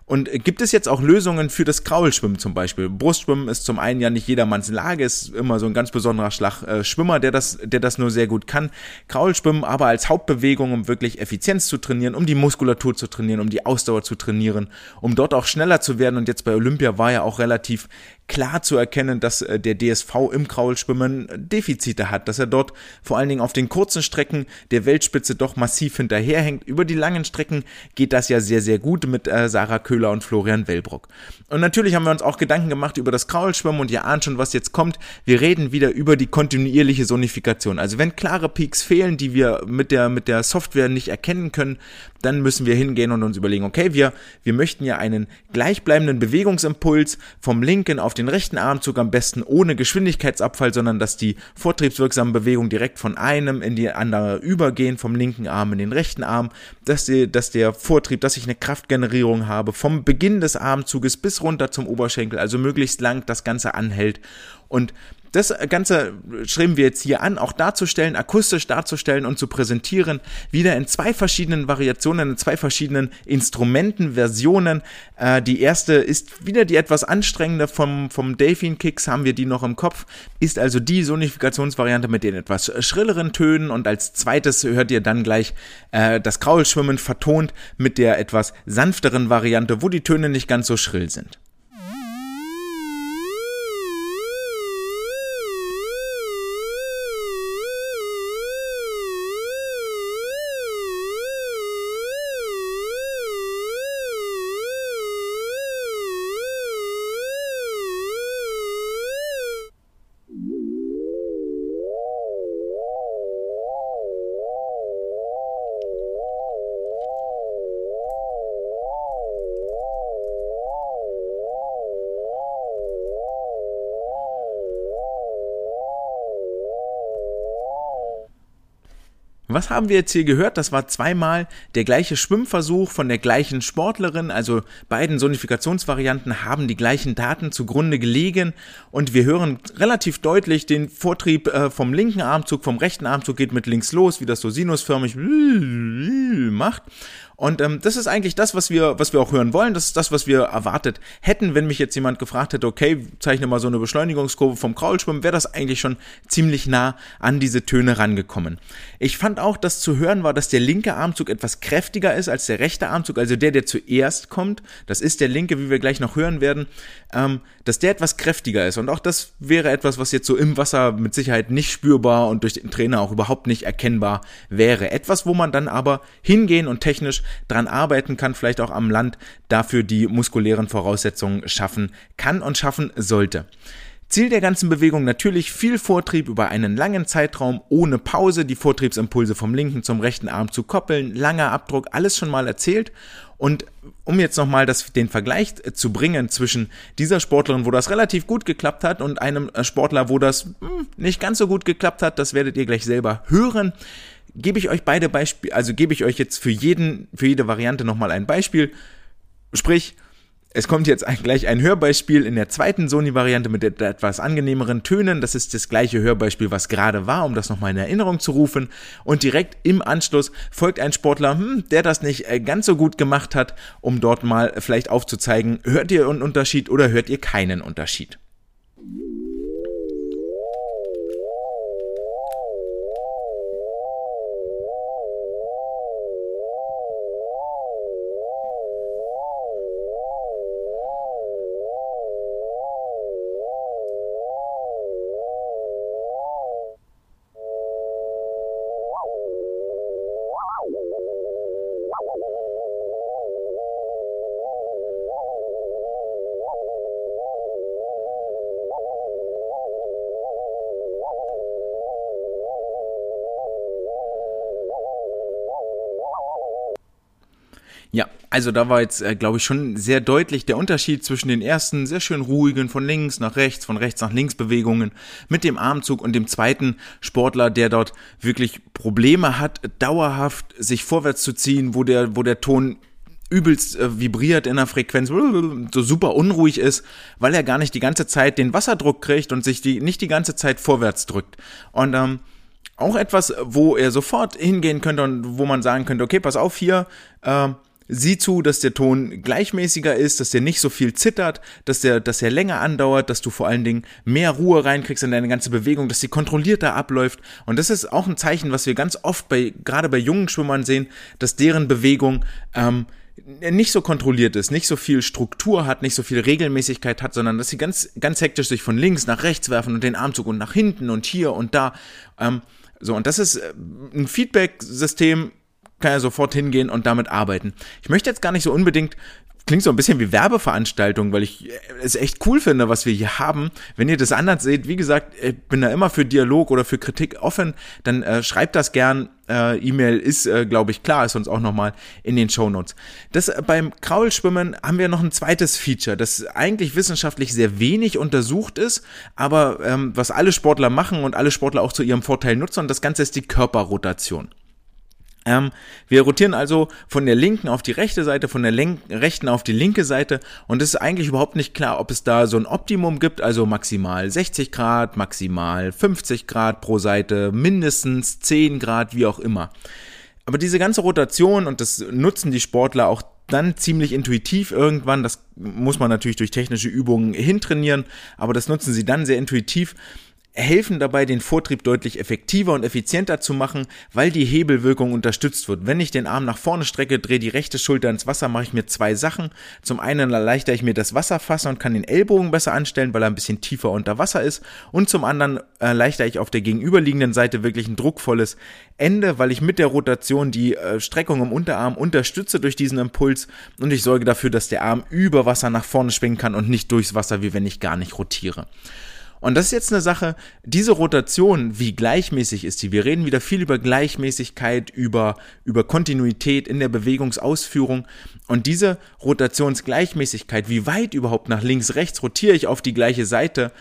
und gibt es jetzt auch Lösungen für das Kraulschwimmen zum Beispiel? Brustschwimmen ist zum einen ja nicht jedermanns Lage, ist immer so ein ganz besonderer Schlag äh, Schwimmer, der das, der das nur sehr gut kann. Kraulschwimmen aber als Hauptbewegung, um wirklich Effizienz zu trainieren, um die Muskulatur zu trainieren, um die Ausdauer zu trainieren, um dort auch schneller zu werden. Und jetzt bei Olympia war ja auch relativ klar zu erkennen, dass äh, der DSV im Kraulschwimmen Defizite hat, dass er dort vor allen Dingen auf den kurzen Strecken der Weltspitze doch massiv hinterherhängt. Über die langen Strecken geht das ja sehr, sehr gut mit äh, Sarah Köhler und Florian Wellbrock. Und natürlich haben wir uns auch Gedanken gemacht über das Kraulschwimmen und ihr ahnt schon, was jetzt kommt. Wir reden wieder über die kontinuierliche Sonifikation. Also wenn klare Peaks fehlen, die wir mit der, mit der Software nicht erkennen können, dann müssen wir hingehen und uns überlegen, okay, wir, wir möchten ja einen gleichbleibenden Bewegungsimpuls vom linken auf den rechten Armzug am besten ohne Geschwindigkeitsabfall, sondern dass die vortriebswirksamen Bewegungen direkt von einem in die andere übergehen, vom linken Arm in den rechten Arm, dass, die, dass der Vortrieb, dass ich eine Kraftgenerierung habe, vom Beginn des Armzuges bis runter zum Oberschenkel, also möglichst lang das Ganze anhält. Und das Ganze schreiben wir jetzt hier an, auch darzustellen, akustisch darzustellen und zu präsentieren, wieder in zwei verschiedenen Variationen, in zwei verschiedenen Instrumentenversionen. Äh, die erste ist wieder die etwas anstrengende vom, vom Delfin Kicks, haben wir die noch im Kopf, ist also die Sonifikationsvariante mit den etwas schrilleren Tönen und als zweites hört ihr dann gleich äh, das Kraulschwimmen vertont mit der etwas sanfteren Variante, wo die Töne nicht ganz so schrill sind. Was haben wir jetzt hier gehört? Das war zweimal der gleiche Schwimmversuch von der gleichen Sportlerin. Also beiden Sonifikationsvarianten haben die gleichen Daten zugrunde gelegen. Und wir hören relativ deutlich den Vortrieb äh, vom linken Armzug, vom rechten Armzug geht mit links los, wie das so sinusförmig macht. Und ähm, das ist eigentlich das, was wir, was wir auch hören wollen. Das ist das, was wir erwartet hätten, wenn mich jetzt jemand gefragt hätte, okay, zeichne mal so eine Beschleunigungskurve vom Kraulschwimmen, wäre das eigentlich schon ziemlich nah an diese Töne rangekommen. Ich fand auch, dass zu hören war, dass der linke Armzug etwas kräftiger ist als der rechte Armzug, also der, der zuerst kommt. Das ist der linke, wie wir gleich noch hören werden, ähm, dass der etwas kräftiger ist. Und auch das wäre etwas, was jetzt so im Wasser mit Sicherheit nicht spürbar und durch den Trainer auch überhaupt nicht erkennbar wäre. Etwas, wo man dann aber hingehen und technisch dran arbeiten kann, vielleicht auch am Land dafür die muskulären Voraussetzungen schaffen kann und schaffen sollte. Ziel der ganzen Bewegung natürlich viel Vortrieb über einen langen Zeitraum ohne Pause, die Vortriebsimpulse vom linken zum rechten Arm zu koppeln, langer Abdruck, alles schon mal erzählt. Und um jetzt nochmal den Vergleich zu bringen zwischen dieser Sportlerin, wo das relativ gut geklappt hat, und einem Sportler, wo das hm, nicht ganz so gut geklappt hat, das werdet ihr gleich selber hören gebe ich euch beide Beispiele, also gebe ich euch jetzt für jeden, für jede Variante nochmal ein Beispiel. Sprich, es kommt jetzt gleich ein Hörbeispiel in der zweiten Sony-Variante mit etwas angenehmeren Tönen. Das ist das gleiche Hörbeispiel, was gerade war, um das nochmal in Erinnerung zu rufen. Und direkt im Anschluss folgt ein Sportler, hm, der das nicht äh, ganz so gut gemacht hat, um dort mal vielleicht aufzuzeigen, hört ihr einen Unterschied oder hört ihr keinen Unterschied. Also da war jetzt, äh, glaube ich, schon sehr deutlich der Unterschied zwischen den ersten sehr schön ruhigen von links nach rechts, von rechts nach links Bewegungen mit dem Armzug und dem zweiten Sportler, der dort wirklich Probleme hat, dauerhaft sich vorwärts zu ziehen, wo der, wo der Ton übelst äh, vibriert in der Frequenz, so super unruhig ist, weil er gar nicht die ganze Zeit den Wasserdruck kriegt und sich die nicht die ganze Zeit vorwärts drückt. Und ähm, auch etwas, wo er sofort hingehen könnte und wo man sagen könnte, okay, pass auf hier, äh, sieh zu, dass der Ton gleichmäßiger ist, dass der nicht so viel zittert, dass der, dass er länger andauert, dass du vor allen Dingen mehr Ruhe reinkriegst in deine ganze Bewegung, dass sie kontrollierter abläuft. Und das ist auch ein Zeichen, was wir ganz oft bei, gerade bei jungen Schwimmern sehen, dass deren Bewegung, ähm, nicht so kontrolliert ist, nicht so viel Struktur hat, nicht so viel Regelmäßigkeit hat, sondern dass sie ganz, ganz hektisch sich von links nach rechts werfen und den Armzug und nach hinten und hier und da. Ähm, so, und das ist äh, ein Feedback-System, kann er sofort hingehen und damit arbeiten. Ich möchte jetzt gar nicht so unbedingt klingt so ein bisschen wie Werbeveranstaltung, weil ich es echt cool finde, was wir hier haben. Wenn ihr das anders seht, wie gesagt, ich bin da immer für Dialog oder für Kritik offen, dann äh, schreibt das gern. Äh, E-Mail ist, äh, glaube ich, klar, ist uns auch nochmal in den Show Notes. Das äh, beim Kraulschwimmen haben wir noch ein zweites Feature, das eigentlich wissenschaftlich sehr wenig untersucht ist, aber ähm, was alle Sportler machen und alle Sportler auch zu ihrem Vorteil nutzen, und das Ganze ist die Körperrotation. Ähm, wir rotieren also von der linken auf die rechte Seite, von der rechten auf die linke Seite und es ist eigentlich überhaupt nicht klar, ob es da so ein Optimum gibt, also maximal 60 Grad, maximal 50 Grad pro Seite, mindestens 10 Grad, wie auch immer. Aber diese ganze Rotation und das nutzen die Sportler auch dann ziemlich intuitiv irgendwann, das muss man natürlich durch technische Übungen hintrainieren, aber das nutzen sie dann sehr intuitiv helfen dabei, den Vortrieb deutlich effektiver und effizienter zu machen, weil die Hebelwirkung unterstützt wird. Wenn ich den Arm nach vorne strecke, drehe die rechte Schulter ins Wasser, mache ich mir zwei Sachen. Zum einen erleichtere ich mir das Wasserfassen und kann den Ellbogen besser anstellen, weil er ein bisschen tiefer unter Wasser ist. Und zum anderen erleichtere ich auf der gegenüberliegenden Seite wirklich ein druckvolles Ende, weil ich mit der Rotation die äh, Streckung im Unterarm unterstütze durch diesen Impuls und ich sorge dafür, dass der Arm über Wasser nach vorne schwingen kann und nicht durchs Wasser, wie wenn ich gar nicht rotiere. Und das ist jetzt eine Sache, diese Rotation, wie gleichmäßig ist die? Wir reden wieder viel über Gleichmäßigkeit, über, über Kontinuität in der Bewegungsausführung. Und diese Rotationsgleichmäßigkeit, wie weit überhaupt nach links, rechts rotiere ich auf die gleiche Seite,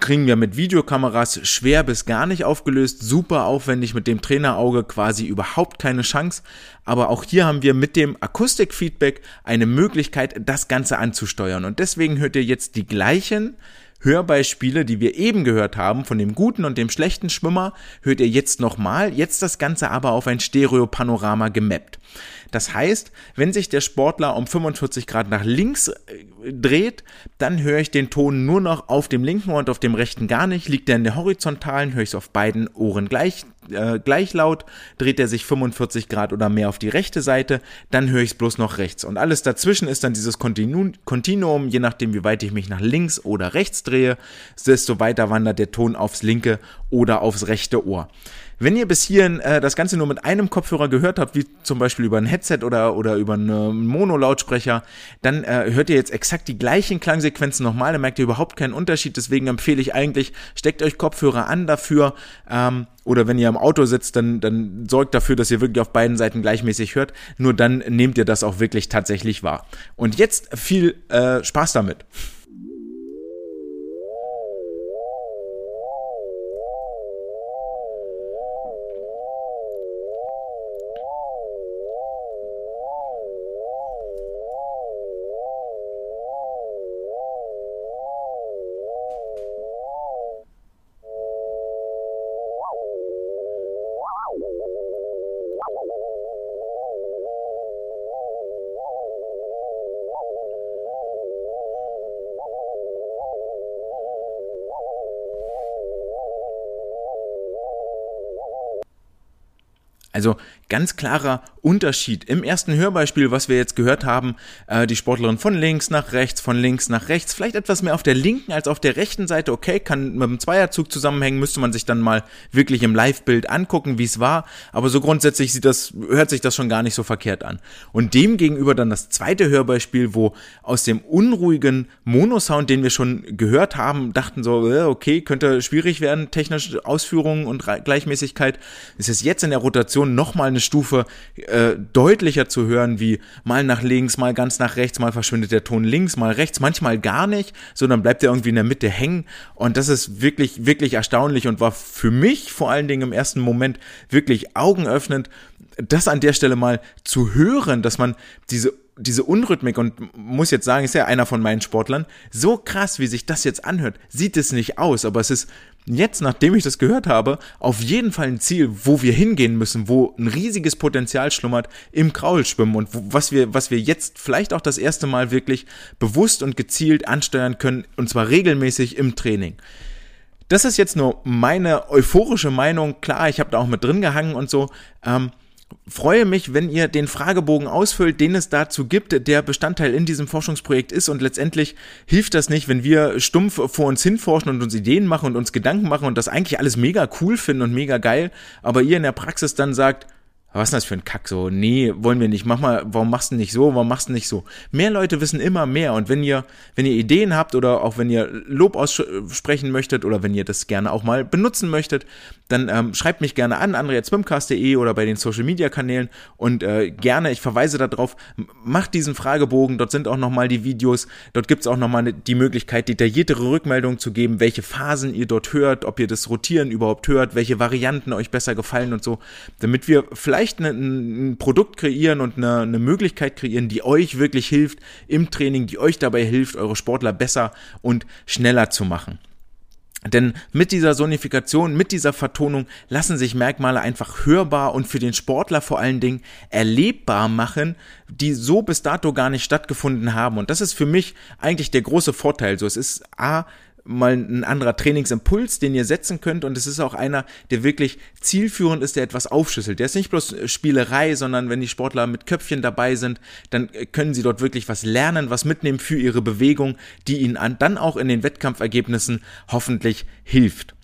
kriegen wir mit Videokameras schwer bis gar nicht aufgelöst, super aufwendig mit dem Trainerauge quasi überhaupt keine Chance. Aber auch hier haben wir mit dem Akustikfeedback eine Möglichkeit, das Ganze anzusteuern. Und deswegen hört ihr jetzt die gleichen Hörbeispiele, die wir eben gehört haben, von dem guten und dem schlechten Schwimmer, hört ihr jetzt nochmal, jetzt das Ganze aber auf ein Stereopanorama gemappt. Das heißt, wenn sich der Sportler um 45 Grad nach links äh, dreht, dann höre ich den Ton nur noch auf dem linken und auf dem rechten gar nicht. Liegt er in der horizontalen, höre ich es auf beiden Ohren gleich, äh, gleich laut. Dreht er sich 45 Grad oder mehr auf die rechte Seite, dann höre ich es bloß noch rechts. Und alles dazwischen ist dann dieses Kontinu Kontinuum, je nachdem, wie weit ich mich nach links oder rechts drehe, desto weiter wandert der Ton aufs linke oder aufs rechte Ohr. Wenn ihr bis hierhin äh, das Ganze nur mit einem Kopfhörer gehört habt, wie zum Beispiel über ein Headset oder, oder über einen Mono-Lautsprecher, dann äh, hört ihr jetzt exakt die gleichen Klangsequenzen nochmal, dann merkt ihr überhaupt keinen Unterschied. Deswegen empfehle ich eigentlich, steckt euch Kopfhörer an dafür. Ähm, oder wenn ihr im Auto sitzt, dann, dann sorgt dafür, dass ihr wirklich auf beiden Seiten gleichmäßig hört. Nur dann nehmt ihr das auch wirklich tatsächlich wahr. Und jetzt viel äh, Spaß damit. Also ganz klarer Unterschied. Im ersten Hörbeispiel, was wir jetzt gehört haben, äh, die Sportlerin von links nach rechts, von links nach rechts, vielleicht etwas mehr auf der linken als auf der rechten Seite. Okay, kann mit dem Zweierzug zusammenhängen, müsste man sich dann mal wirklich im Live-Bild angucken, wie es war. Aber so grundsätzlich sieht das, hört sich das schon gar nicht so verkehrt an. Und dem gegenüber dann das zweite Hörbeispiel, wo aus dem unruhigen Monosound, den wir schon gehört haben, dachten so, äh, okay, könnte schwierig werden, technische Ausführungen und Gleichmäßigkeit, ist es jetzt in der Rotation nochmal eine Stufe äh, deutlicher zu hören, wie mal nach links, mal ganz nach rechts, mal verschwindet der Ton links, mal rechts, manchmal gar nicht, sondern bleibt er irgendwie in der Mitte hängen. Und das ist wirklich, wirklich erstaunlich und war für mich vor allen Dingen im ersten Moment wirklich augenöffnend, das an der Stelle mal zu hören, dass man diese diese Unrhythmik und muss jetzt sagen, ist ja einer von meinen Sportlern, so krass, wie sich das jetzt anhört, sieht es nicht aus, aber es ist jetzt, nachdem ich das gehört habe, auf jeden Fall ein Ziel, wo wir hingehen müssen, wo ein riesiges Potenzial schlummert im Kraulschwimmen und wo, was wir, was wir jetzt vielleicht auch das erste Mal wirklich bewusst und gezielt ansteuern können und zwar regelmäßig im Training. Das ist jetzt nur meine euphorische Meinung. Klar, ich habe da auch mit drin gehangen und so. Ähm, freue mich, wenn ihr den Fragebogen ausfüllt, den es dazu gibt, der Bestandteil in diesem Forschungsprojekt ist. Und letztendlich hilft das nicht, wenn wir stumpf vor uns hinforschen und uns Ideen machen und uns Gedanken machen und das eigentlich alles mega cool finden und mega geil, aber ihr in der Praxis dann sagt, was ist denn das für ein Kack so? Nee, wollen wir nicht. Mach mal, warum machst du nicht so? Warum machst du nicht so? Mehr Leute wissen immer mehr und wenn ihr, wenn ihr Ideen habt oder auch wenn ihr Lob aussprechen möchtet oder wenn ihr das gerne auch mal benutzen möchtet, dann ähm, schreibt mich gerne an, andre.swimcast.de oder bei den Social Media Kanälen und äh, gerne, ich verweise darauf, macht diesen Fragebogen, dort sind auch nochmal die Videos, dort gibt's auch nochmal die Möglichkeit, detailliertere Rückmeldungen zu geben, welche Phasen ihr dort hört, ob ihr das Rotieren überhaupt hört, welche Varianten euch besser gefallen und so, damit wir vielleicht vielleicht eine, ein Produkt kreieren und eine, eine Möglichkeit kreieren, die euch wirklich hilft im Training, die euch dabei hilft, eure Sportler besser und schneller zu machen. Denn mit dieser Sonifikation, mit dieser Vertonung lassen sich Merkmale einfach hörbar und für den Sportler vor allen Dingen erlebbar machen, die so bis dato gar nicht stattgefunden haben. Und das ist für mich eigentlich der große Vorteil. So, es ist A, mal ein anderer Trainingsimpuls, den ihr setzen könnt und es ist auch einer, der wirklich zielführend ist, der etwas aufschlüsselt. Der ist nicht bloß Spielerei, sondern wenn die Sportler mit Köpfchen dabei sind, dann können sie dort wirklich was lernen, was mitnehmen für ihre Bewegung, die ihnen dann auch in den Wettkampfergebnissen hoffentlich hilft.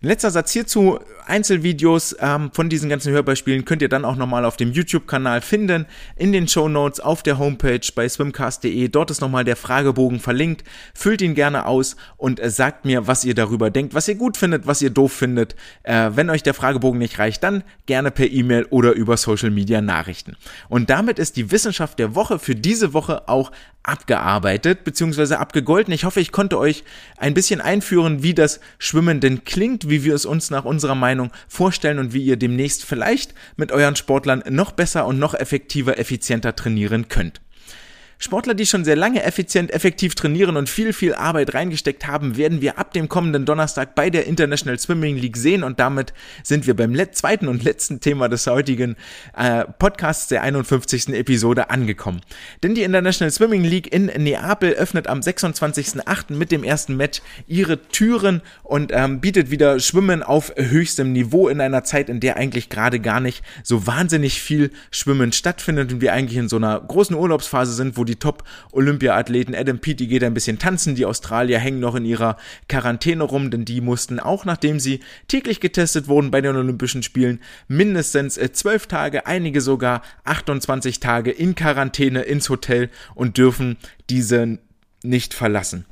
Letzter Satz hierzu. Einzelvideos ähm, von diesen ganzen Hörbeispielen könnt ihr dann auch nochmal auf dem YouTube-Kanal finden, in den Show Notes, auf der Homepage bei swimcast.de. Dort ist nochmal der Fragebogen verlinkt. Füllt ihn gerne aus und äh, sagt mir, was ihr darüber denkt, was ihr gut findet, was ihr doof findet. Äh, wenn euch der Fragebogen nicht reicht, dann gerne per E-Mail oder über Social Media Nachrichten. Und damit ist die Wissenschaft der Woche für diese Woche auch abgearbeitet bzw. abgegolten. Ich hoffe, ich konnte euch ein bisschen einführen, wie das Schwimmen denn klingt, wie wir es uns nach unserer Meinung vorstellen und wie ihr demnächst vielleicht mit euren Sportlern noch besser und noch effektiver, effizienter trainieren könnt. Sportler, die schon sehr lange effizient, effektiv trainieren und viel, viel Arbeit reingesteckt haben, werden wir ab dem kommenden Donnerstag bei der International Swimming League sehen und damit sind wir beim zweiten und letzten Thema des heutigen äh, Podcasts der 51. Episode angekommen. Denn die International Swimming League in Neapel öffnet am 26.08. mit dem ersten Match ihre Türen und ähm, bietet wieder Schwimmen auf höchstem Niveau in einer Zeit, in der eigentlich gerade gar nicht so wahnsinnig viel Schwimmen stattfindet und wir eigentlich in so einer großen Urlaubsphase sind, wo die Top-Olympia-Athleten Adam Peaty geht ein bisschen tanzen, die Australier hängen noch in ihrer Quarantäne rum, denn die mussten auch, nachdem sie täglich getestet wurden bei den Olympischen Spielen, mindestens äh, zwölf Tage, einige sogar 28 Tage in Quarantäne ins Hotel und dürfen diese nicht verlassen.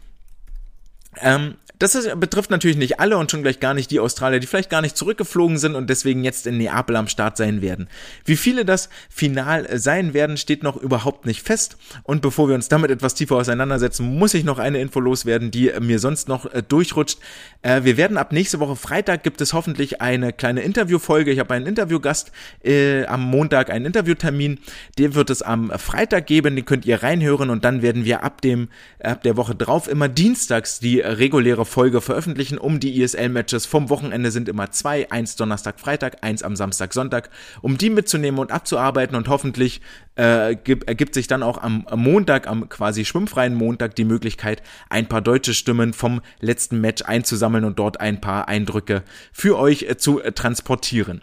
Ähm, das ist, betrifft natürlich nicht alle und schon gleich gar nicht die Australier, die vielleicht gar nicht zurückgeflogen sind und deswegen jetzt in Neapel am Start sein werden. Wie viele das final sein werden, steht noch überhaupt nicht fest. Und bevor wir uns damit etwas tiefer auseinandersetzen, muss ich noch eine Info loswerden, die mir sonst noch äh, durchrutscht. Äh, wir werden ab nächste Woche Freitag gibt es hoffentlich eine kleine Interviewfolge. Ich habe einen Interviewgast äh, am Montag, einen Interviewtermin. Den wird es am Freitag geben. Den könnt ihr reinhören und dann werden wir ab dem ab der Woche drauf immer dienstags die reguläre Folge veröffentlichen, um die ESL-Matches vom Wochenende sind immer zwei, eins Donnerstag, Freitag, eins am Samstag, Sonntag, um die mitzunehmen und abzuarbeiten und hoffentlich äh, gibt, ergibt sich dann auch am, am Montag, am quasi schwimmfreien Montag die Möglichkeit, ein paar deutsche Stimmen vom letzten Match einzusammeln und dort ein paar Eindrücke für euch äh, zu äh, transportieren.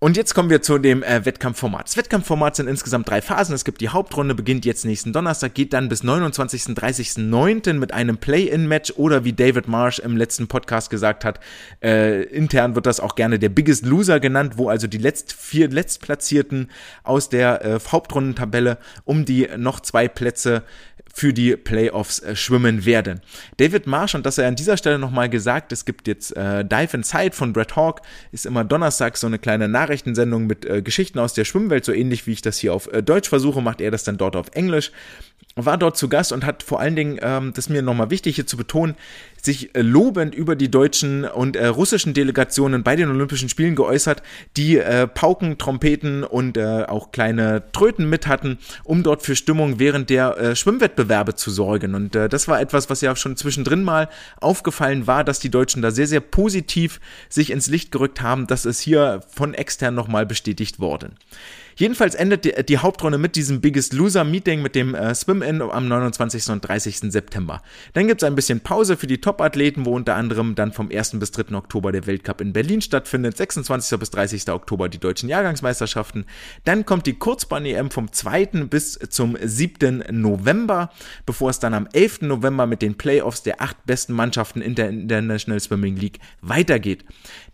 Und jetzt kommen wir zu dem äh, Wettkampfformat. Das Wettkampfformat sind insgesamt drei Phasen. Es gibt die Hauptrunde, beginnt jetzt nächsten Donnerstag, geht dann bis 29. 30.9. mit einem Play-In-Match oder wie David Marsh im letzten Podcast gesagt hat, äh, intern wird das auch gerne der Biggest Loser genannt, wo also die letzt vier Letztplatzierten aus der äh, Hauptrundentabelle um die noch zwei Plätze für die Playoffs äh, schwimmen werden. David Marsh, und das er an dieser Stelle nochmal gesagt, es gibt jetzt äh, Dive Inside von Brett Hawk, ist immer Donnerstag so eine kleine Nachrichtensendung mit äh, Geschichten aus der Schwimmwelt, so ähnlich wie ich das hier auf äh, Deutsch versuche, macht er das dann dort auf Englisch. War dort zu Gast und hat vor allen Dingen, ähm, das ist mir nochmal wichtig hier zu betonen, sich äh, lobend über die deutschen und äh, russischen Delegationen bei den Olympischen Spielen geäußert, die äh, Pauken, Trompeten und äh, auch kleine Tröten mit hatten, um dort für Stimmung während der äh, Schwimmwettbewerbe zu sorgen. Und äh, das war etwas, was ja schon zwischendrin mal aufgefallen war, dass die Deutschen da sehr, sehr positiv sich ins Licht gerückt haben, dass es hier von extern nochmal bestätigt worden. Jedenfalls endet die, die, Hauptrunde mit diesem Biggest Loser Meeting mit dem äh, Swim-In am 29. und 30. September. Dann gibt es ein bisschen Pause für die Top-Athleten, wo unter anderem dann vom 1. bis 3. Oktober der Weltcup in Berlin stattfindet, 26. bis 30. Oktober die deutschen Jahrgangsmeisterschaften. Dann kommt die Kurzbahn-EM vom 2. bis zum 7. November, bevor es dann am 11. November mit den Playoffs der acht besten Mannschaften in der International Swimming League weitergeht.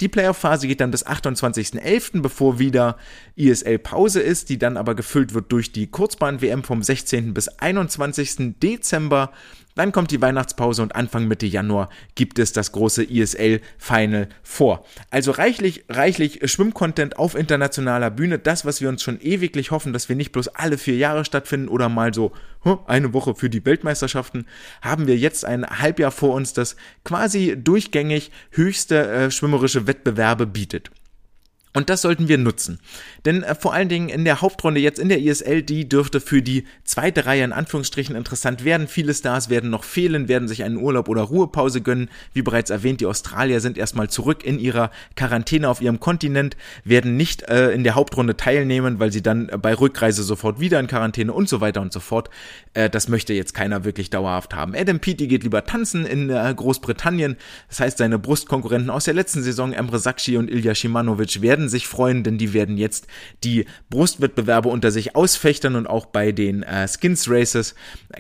Die Playoff-Phase geht dann bis 28.11., bevor wieder ISL-Pause Pause ist, die dann aber gefüllt wird durch die Kurzbahn-WM vom 16. bis 21. Dezember. Dann kommt die Weihnachtspause und Anfang Mitte Januar gibt es das große ISL Final vor. Also reichlich, reichlich Schwimmcontent auf internationaler Bühne. Das, was wir uns schon ewiglich hoffen, dass wir nicht bloß alle vier Jahre stattfinden oder mal so eine Woche für die Weltmeisterschaften, haben wir jetzt ein Halbjahr vor uns, das quasi durchgängig höchste äh, schwimmerische Wettbewerbe bietet. Und das sollten wir nutzen. Denn äh, vor allen Dingen in der Hauptrunde jetzt in der ISL, die dürfte für die zweite Reihe in Anführungsstrichen interessant werden. Viele Stars werden noch fehlen, werden sich einen Urlaub oder Ruhepause gönnen. Wie bereits erwähnt, die Australier sind erstmal zurück in ihrer Quarantäne auf ihrem Kontinent, werden nicht äh, in der Hauptrunde teilnehmen, weil sie dann äh, bei Rückreise sofort wieder in Quarantäne und so weiter und so fort. Äh, das möchte jetzt keiner wirklich dauerhaft haben. Adam Peaty geht lieber tanzen in äh, Großbritannien. Das heißt, seine Brustkonkurrenten aus der letzten Saison, Emre Sakshi und Ilya Shimanovic, werden werden sich freuen, denn die werden jetzt die Brustwettbewerbe unter sich ausfechtern und auch bei den äh, Skins Races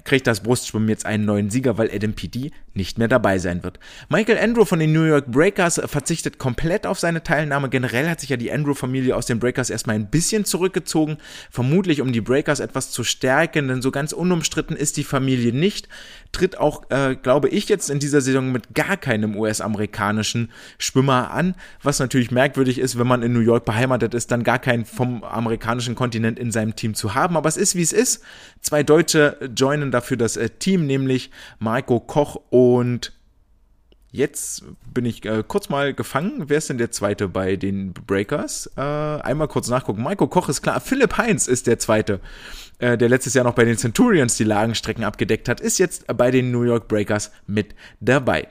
kriegt das Brustschwimmen jetzt einen neuen Sieger, weil Adam PD nicht mehr dabei sein wird. Michael Andrew von den New York Breakers verzichtet komplett auf seine Teilnahme. Generell hat sich ja die Andrew-Familie aus den Breakers erstmal ein bisschen zurückgezogen, vermutlich um die Breakers etwas zu stärken, denn so ganz unumstritten ist die Familie nicht. Tritt auch, äh, glaube ich, jetzt in dieser Saison mit gar keinem US-amerikanischen Schwimmer an, was natürlich merkwürdig ist, wenn man in New York beheimatet ist, dann gar keinen vom amerikanischen Kontinent in seinem Team zu haben. Aber es ist, wie es ist. Zwei Deutsche joinen dafür das äh, Team, nämlich Marco Koch und Jetzt bin ich äh, kurz mal gefangen. Wer ist denn der zweite bei den Breakers? Äh, einmal kurz nachgucken. Maiko Koch ist klar. Philipp Heinz ist der zweite, äh, der letztes Jahr noch bei den Centurions die Lagenstrecken abgedeckt hat, ist jetzt bei den New York Breakers mit dabei.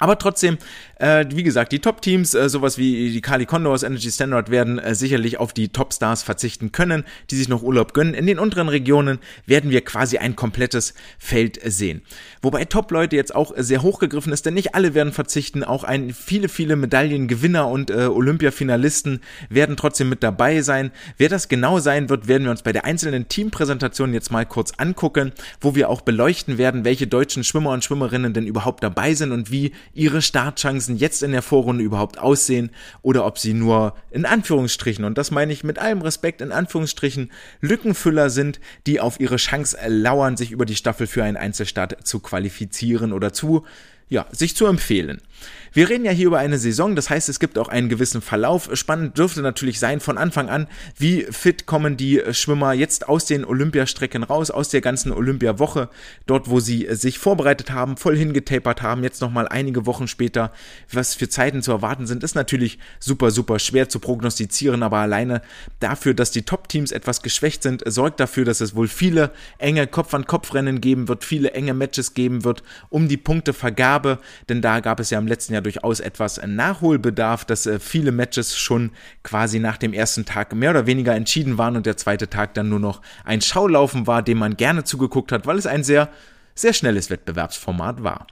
Aber trotzdem, äh, wie gesagt, die Top-Teams, äh, sowas wie die Kali Condors, Energy Standard, werden äh, sicherlich auf die Top-Stars verzichten können, die sich noch Urlaub gönnen. In den unteren Regionen werden wir quasi ein komplettes Feld sehen. Wobei Top-Leute jetzt auch sehr hochgegriffen ist, denn nicht alle werden verzichten. Auch ein, viele, viele Medaillengewinner und äh, Olympiafinalisten werden trotzdem mit dabei sein. Wer das genau sein wird, werden wir uns bei der einzelnen Teampräsentation jetzt mal kurz angucken, wo wir auch beleuchten werden, welche deutschen Schwimmer und Schwimmerinnen denn überhaupt dabei sind und wie ihre Startchancen jetzt in der Vorrunde überhaupt aussehen oder ob sie nur in Anführungsstrichen, und das meine ich mit allem Respekt, in Anführungsstrichen Lückenfüller sind, die auf ihre Chance lauern, sich über die Staffel für einen Einzelstart zu qualifizieren oder zu, ja, sich zu empfehlen. Wir reden ja hier über eine Saison, das heißt, es gibt auch einen gewissen Verlauf. Spannend dürfte natürlich sein von Anfang an, wie fit kommen die Schwimmer jetzt aus den Olympiastrecken raus, aus der ganzen Olympiawoche, dort wo sie sich vorbereitet haben, voll hingetapert haben, jetzt nochmal einige Wochen später, was für Zeiten zu erwarten sind, ist natürlich super, super schwer zu prognostizieren, aber alleine dafür, dass die Top-Teams etwas geschwächt sind, sorgt dafür, dass es wohl viele enge Kopf-an-Kopf-Rennen geben wird, viele enge Matches geben wird um die Punktevergabe, denn da gab es ja im letzten Jahr durchaus etwas Nachholbedarf, dass äh, viele Matches schon quasi nach dem ersten Tag mehr oder weniger entschieden waren und der zweite Tag dann nur noch ein Schaulaufen war, dem man gerne zugeguckt hat, weil es ein sehr, sehr schnelles Wettbewerbsformat war.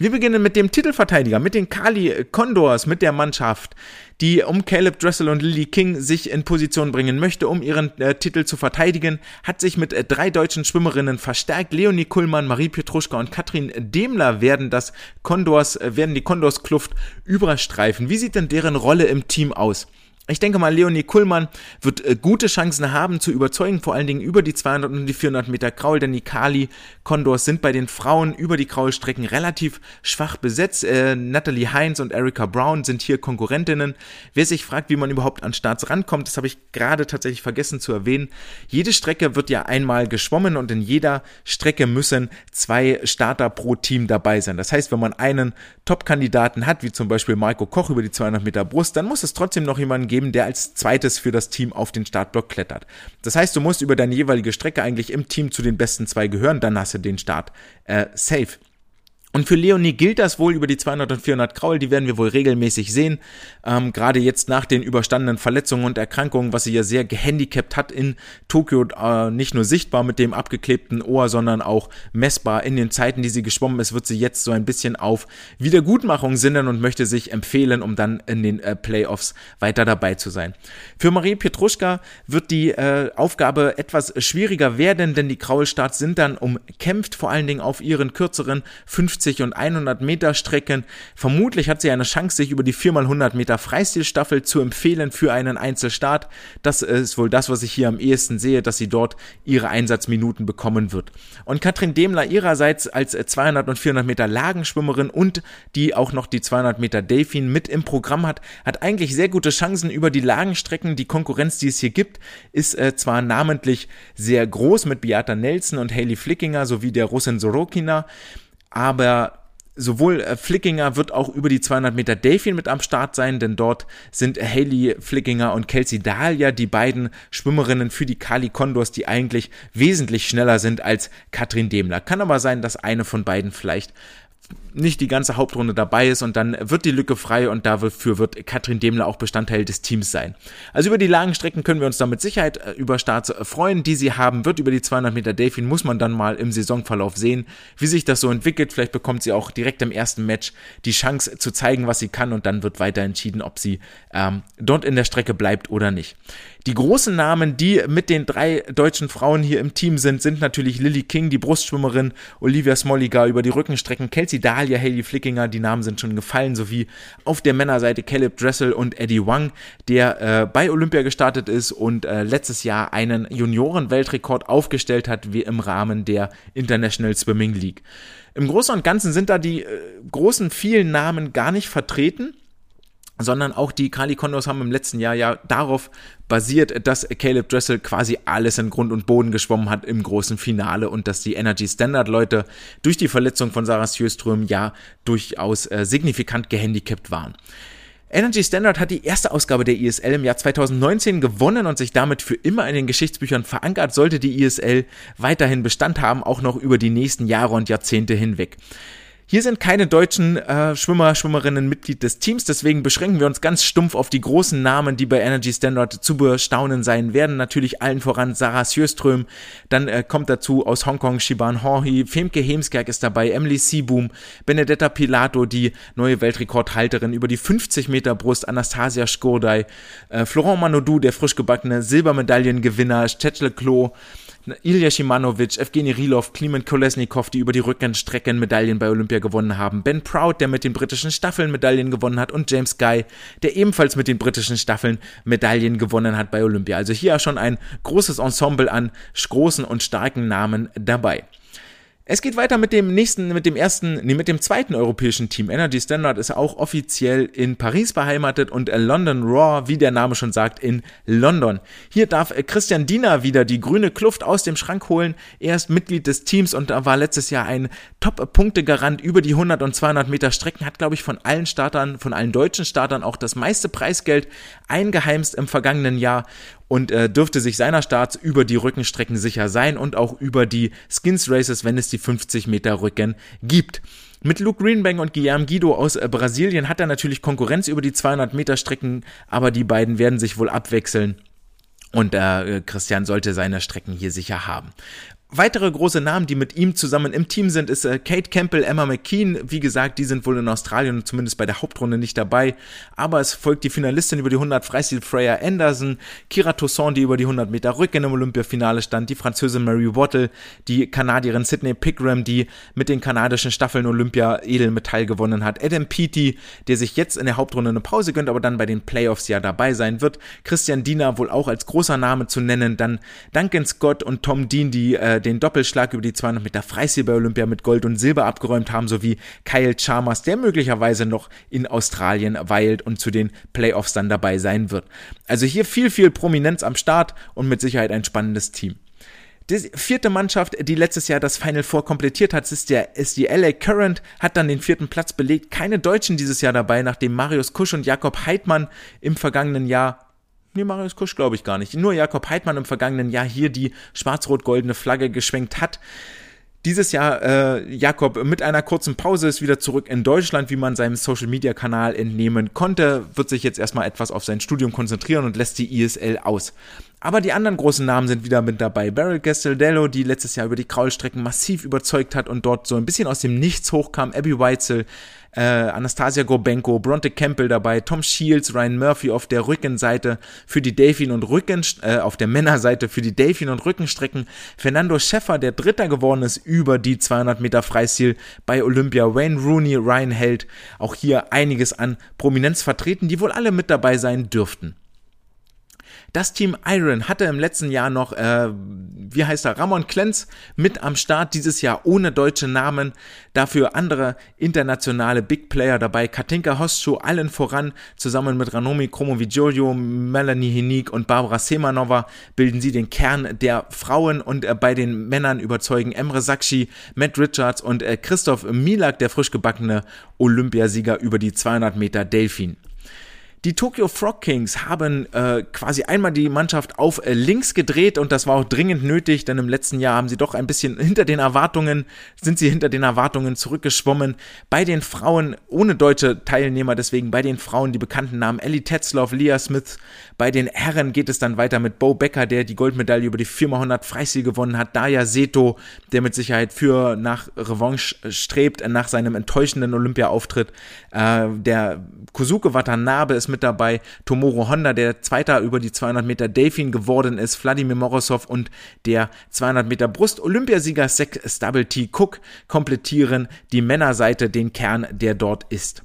Wir beginnen mit dem Titelverteidiger, mit den Kali Condors, mit der Mannschaft, die um Caleb Dressel und Lily King sich in Position bringen möchte, um ihren äh, Titel zu verteidigen, hat sich mit äh, drei deutschen Schwimmerinnen verstärkt. Leonie Kuhlmann, Marie Petruschka und Katrin Demler werden das Condors, äh, werden die Condors Kluft überstreifen. Wie sieht denn deren Rolle im Team aus? Ich denke mal, Leonie Kuhlmann wird äh, gute Chancen haben zu überzeugen, vor allen Dingen über die 200 und die 400 Meter Kraul, denn die Kali Condors sind bei den Frauen über die Kraulstrecken relativ schwach besetzt. Äh, Natalie Heinz und Erika Brown sind hier Konkurrentinnen. Wer sich fragt, wie man überhaupt an Starts rankommt, das habe ich gerade tatsächlich vergessen zu erwähnen. Jede Strecke wird ja einmal geschwommen und in jeder Strecke müssen zwei Starter pro Team dabei sein. Das heißt, wenn man einen Top-Kandidaten hat, wie zum Beispiel Marco Koch über die 200 Meter Brust, dann muss es trotzdem noch jemanden geben, geben, der als zweites für das Team auf den Startblock klettert. Das heißt, du musst über deine jeweilige Strecke eigentlich im Team zu den besten zwei gehören, dann hast du den Start äh, safe. Und für Leonie gilt das wohl über die 200 und 400 Kraul, die werden wir wohl regelmäßig sehen. Ähm, Gerade jetzt nach den überstandenen Verletzungen und Erkrankungen, was sie ja sehr gehandicapt hat in Tokio, äh, nicht nur sichtbar mit dem abgeklebten Ohr, sondern auch messbar in den Zeiten, die sie geschwommen ist, wird sie jetzt so ein bisschen auf Wiedergutmachung sinnen und möchte sich empfehlen, um dann in den äh, Playoffs weiter dabei zu sein. Für Marie Petruschka wird die äh, Aufgabe etwas schwieriger werden, denn die Kraulstarts sind dann umkämpft, vor allen Dingen auf ihren kürzeren 50 50 und 100 Meter Strecken. Vermutlich hat sie eine Chance, sich über die 4x100 Meter Freistilstaffel zu empfehlen für einen Einzelstart. Das ist wohl das, was ich hier am ehesten sehe, dass sie dort ihre Einsatzminuten bekommen wird. Und Katrin Demler ihrerseits als 200 und 400 Meter Lagenschwimmerin und die auch noch die 200 Meter Delfin mit im Programm hat, hat eigentlich sehr gute Chancen über die Lagenstrecken. Die Konkurrenz, die es hier gibt, ist äh, zwar namentlich sehr groß mit Beata Nelson und Hayley Flickinger sowie der Russin Sorokina, aber sowohl äh, Flickinger wird auch über die 200 Meter Delfin mit am Start sein, denn dort sind Haley Flickinger und Kelsey Dahlia die beiden Schwimmerinnen für die Kali Condors, die eigentlich wesentlich schneller sind als Katrin Demler. Kann aber sein, dass eine von beiden vielleicht nicht die ganze Hauptrunde dabei ist und dann wird die Lücke frei und dafür wird Katrin Demler auch Bestandteil des Teams sein. Also über die langen Strecken können wir uns da mit Sicherheit äh, über Starts äh, freuen, die sie haben wird. Über die 200 Meter Delfin muss man dann mal im Saisonverlauf sehen, wie sich das so entwickelt. Vielleicht bekommt sie auch direkt im ersten Match die Chance zu zeigen, was sie kann und dann wird weiter entschieden, ob sie ähm, dort in der Strecke bleibt oder nicht. Die großen Namen, die mit den drei deutschen Frauen hier im Team sind, sind natürlich Lily King, die Brustschwimmerin, Olivia Smolliger über die Rückenstrecken, Kelsey Dahlia, Haley Flickinger, die Namen sind schon gefallen, sowie auf der Männerseite Caleb Dressel und Eddie Wang, der äh, bei Olympia gestartet ist und äh, letztes Jahr einen Junioren-Weltrekord aufgestellt hat, wie im Rahmen der International Swimming League. Im Großen und Ganzen sind da die äh, großen, vielen Namen gar nicht vertreten sondern auch die Kali Condors haben im letzten Jahr ja darauf basiert, dass Caleb Dressel quasi alles in Grund und Boden geschwommen hat im großen Finale und dass die Energy Standard Leute durch die Verletzung von Sarah Sjöström ja durchaus äh, signifikant gehandicapt waren. Energy Standard hat die erste Ausgabe der ISL im Jahr 2019 gewonnen und sich damit für immer in den Geschichtsbüchern verankert, sollte die ISL weiterhin Bestand haben, auch noch über die nächsten Jahre und Jahrzehnte hinweg. Hier sind keine deutschen äh, Schwimmer, Schwimmerinnen Mitglied des Teams, deswegen beschränken wir uns ganz stumpf auf die großen Namen, die bei Energy Standard zu bestaunen sein werden. Natürlich allen voran Sarah Sjöström, dann äh, kommt dazu aus Hongkong Shiban Horhi, Femke Hemskerk ist dabei, Emily Seaboom, Benedetta Pilato, die neue Weltrekordhalterin über die 50 Meter Brust, Anastasia Skordai, äh, Florent Manodou, der frisch gebackene Silbermedaillengewinner, Stetle Klo, Ilya Shimanovic, Evgeny Rilov, Klimen Kolesnikov, die über die Rückenstrecken Medaillen bei Olympia gewonnen haben, Ben Proud, der mit den britischen Staffeln Medaillen gewonnen hat und James Guy, der ebenfalls mit den britischen Staffeln Medaillen gewonnen hat bei Olympia. Also hier schon ein großes Ensemble an großen und starken Namen dabei. Es geht weiter mit dem nächsten, mit dem ersten, nee, mit dem zweiten europäischen Team. Energy Standard ist auch offiziell in Paris beheimatet und London Raw, wie der Name schon sagt, in London. Hier darf Christian Diener wieder die grüne Kluft aus dem Schrank holen. Er ist Mitglied des Teams und war letztes Jahr ein Top-Punktegarant über die 100 und 200 Meter Strecken, hat, glaube ich, von allen Startern, von allen deutschen Startern auch das meiste Preisgeld eingeheimst im vergangenen Jahr und äh, dürfte sich seiner Starts über die Rückenstrecken sicher sein und auch über die Skins Races, wenn es die 50 Meter Rücken gibt. Mit Luke Greenbank und Guillermo Guido aus äh, Brasilien hat er natürlich Konkurrenz über die 200 Meter Strecken, aber die beiden werden sich wohl abwechseln und äh, Christian sollte seine Strecken hier sicher haben. Weitere große Namen, die mit ihm zusammen im Team sind, ist äh, Kate Campbell, Emma McKean. Wie gesagt, die sind wohl in Australien zumindest bei der Hauptrunde nicht dabei. Aber es folgt die Finalistin über die 100 Freistil Freya Anderson, Kira Toussaint, die über die 100 Meter Rücken im Olympiafinale stand, die Französin Mary Wattle, die Kanadierin Sydney Pickram, die mit den kanadischen Staffeln Olympia Edelmetall gewonnen hat, Adam Peaty, der sich jetzt in der Hauptrunde eine Pause gönnt, aber dann bei den Playoffs ja dabei sein wird, Christian Diener wohl auch als großer Name zu nennen, dann Duncan Scott und Tom Dean, die äh, den Doppelschlag über die 200 Meter Freistil bei Olympia mit Gold und Silber abgeräumt haben, sowie Kyle Chalmers, der möglicherweise noch in Australien weilt und zu den Playoffs dann dabei sein wird. Also hier viel, viel Prominenz am Start und mit Sicherheit ein spannendes Team. Die vierte Mannschaft, die letztes Jahr das Final Four komplettiert hat, ist, der, ist die LA Current, hat dann den vierten Platz belegt. Keine Deutschen dieses Jahr dabei, nachdem Marius Kusch und Jakob Heidmann im vergangenen Jahr Nee, Marius Kusch glaube ich gar nicht. Nur Jakob Heidmann im vergangenen Jahr hier die schwarz-rot-goldene Flagge geschwenkt hat. Dieses Jahr äh, Jakob mit einer kurzen Pause ist wieder zurück in Deutschland, wie man seinem Social Media Kanal entnehmen konnte, wird sich jetzt erstmal etwas auf sein Studium konzentrieren und lässt die ISL aus. Aber die anderen großen Namen sind wieder mit dabei. Beryl Gastaldello, die letztes Jahr über die Kraulstrecken massiv überzeugt hat und dort so ein bisschen aus dem Nichts hochkam. Abby Weitzel, äh, Anastasia Gobenko, Bronte Campbell dabei, Tom Shields, Ryan Murphy auf der Rückenseite für die Delfin und Rücken, äh, auf der Männerseite für die Delfin und Rückenstrecken, Fernando Schäffer, der Dritter geworden ist über die 200 Meter Freistil bei Olympia, Wayne Rooney, Ryan Held, auch hier einiges an Prominenz vertreten, die wohl alle mit dabei sein dürften. Das Team Iron hatte im letzten Jahr noch, äh, wie heißt er, Ramon Klenz mit am Start, dieses Jahr ohne deutsche Namen, dafür andere internationale Big Player dabei, Katinka Hostschuh allen voran, zusammen mit Ranomi Kromovigiolio, Melanie Henig und Barbara Semanova bilden sie den Kern der Frauen und äh, bei den Männern überzeugen Emre Sakshi, Matt Richards und äh, Christoph Milak, der frisch gebackene Olympiasieger über die 200 Meter Delfin. Die Tokyo Frog Kings haben äh, quasi einmal die Mannschaft auf äh, links gedreht und das war auch dringend nötig, denn im letzten Jahr haben sie doch ein bisschen hinter den Erwartungen, sind sie hinter den Erwartungen zurückgeschwommen. Bei den Frauen ohne deutsche Teilnehmer, deswegen bei den Frauen die bekannten Namen Ellie Tetzloff, Leah Smith. Bei den Herren geht es dann weiter mit Bo Becker, der die Goldmedaille über die 4x100 Freistil gewonnen hat. Daya Seto, der mit Sicherheit für nach Revanche strebt nach seinem enttäuschenden Olympia-Auftritt. Äh, der Kosuke Watanabe ist mit dabei, Tomoro Honda, der Zweiter über die 200 Meter Delfin geworden ist, Vladimir Morozov und der 200 Meter Brust Olympiasieger Sek Stubble T. Cook komplettieren die Männerseite den Kern, der dort ist.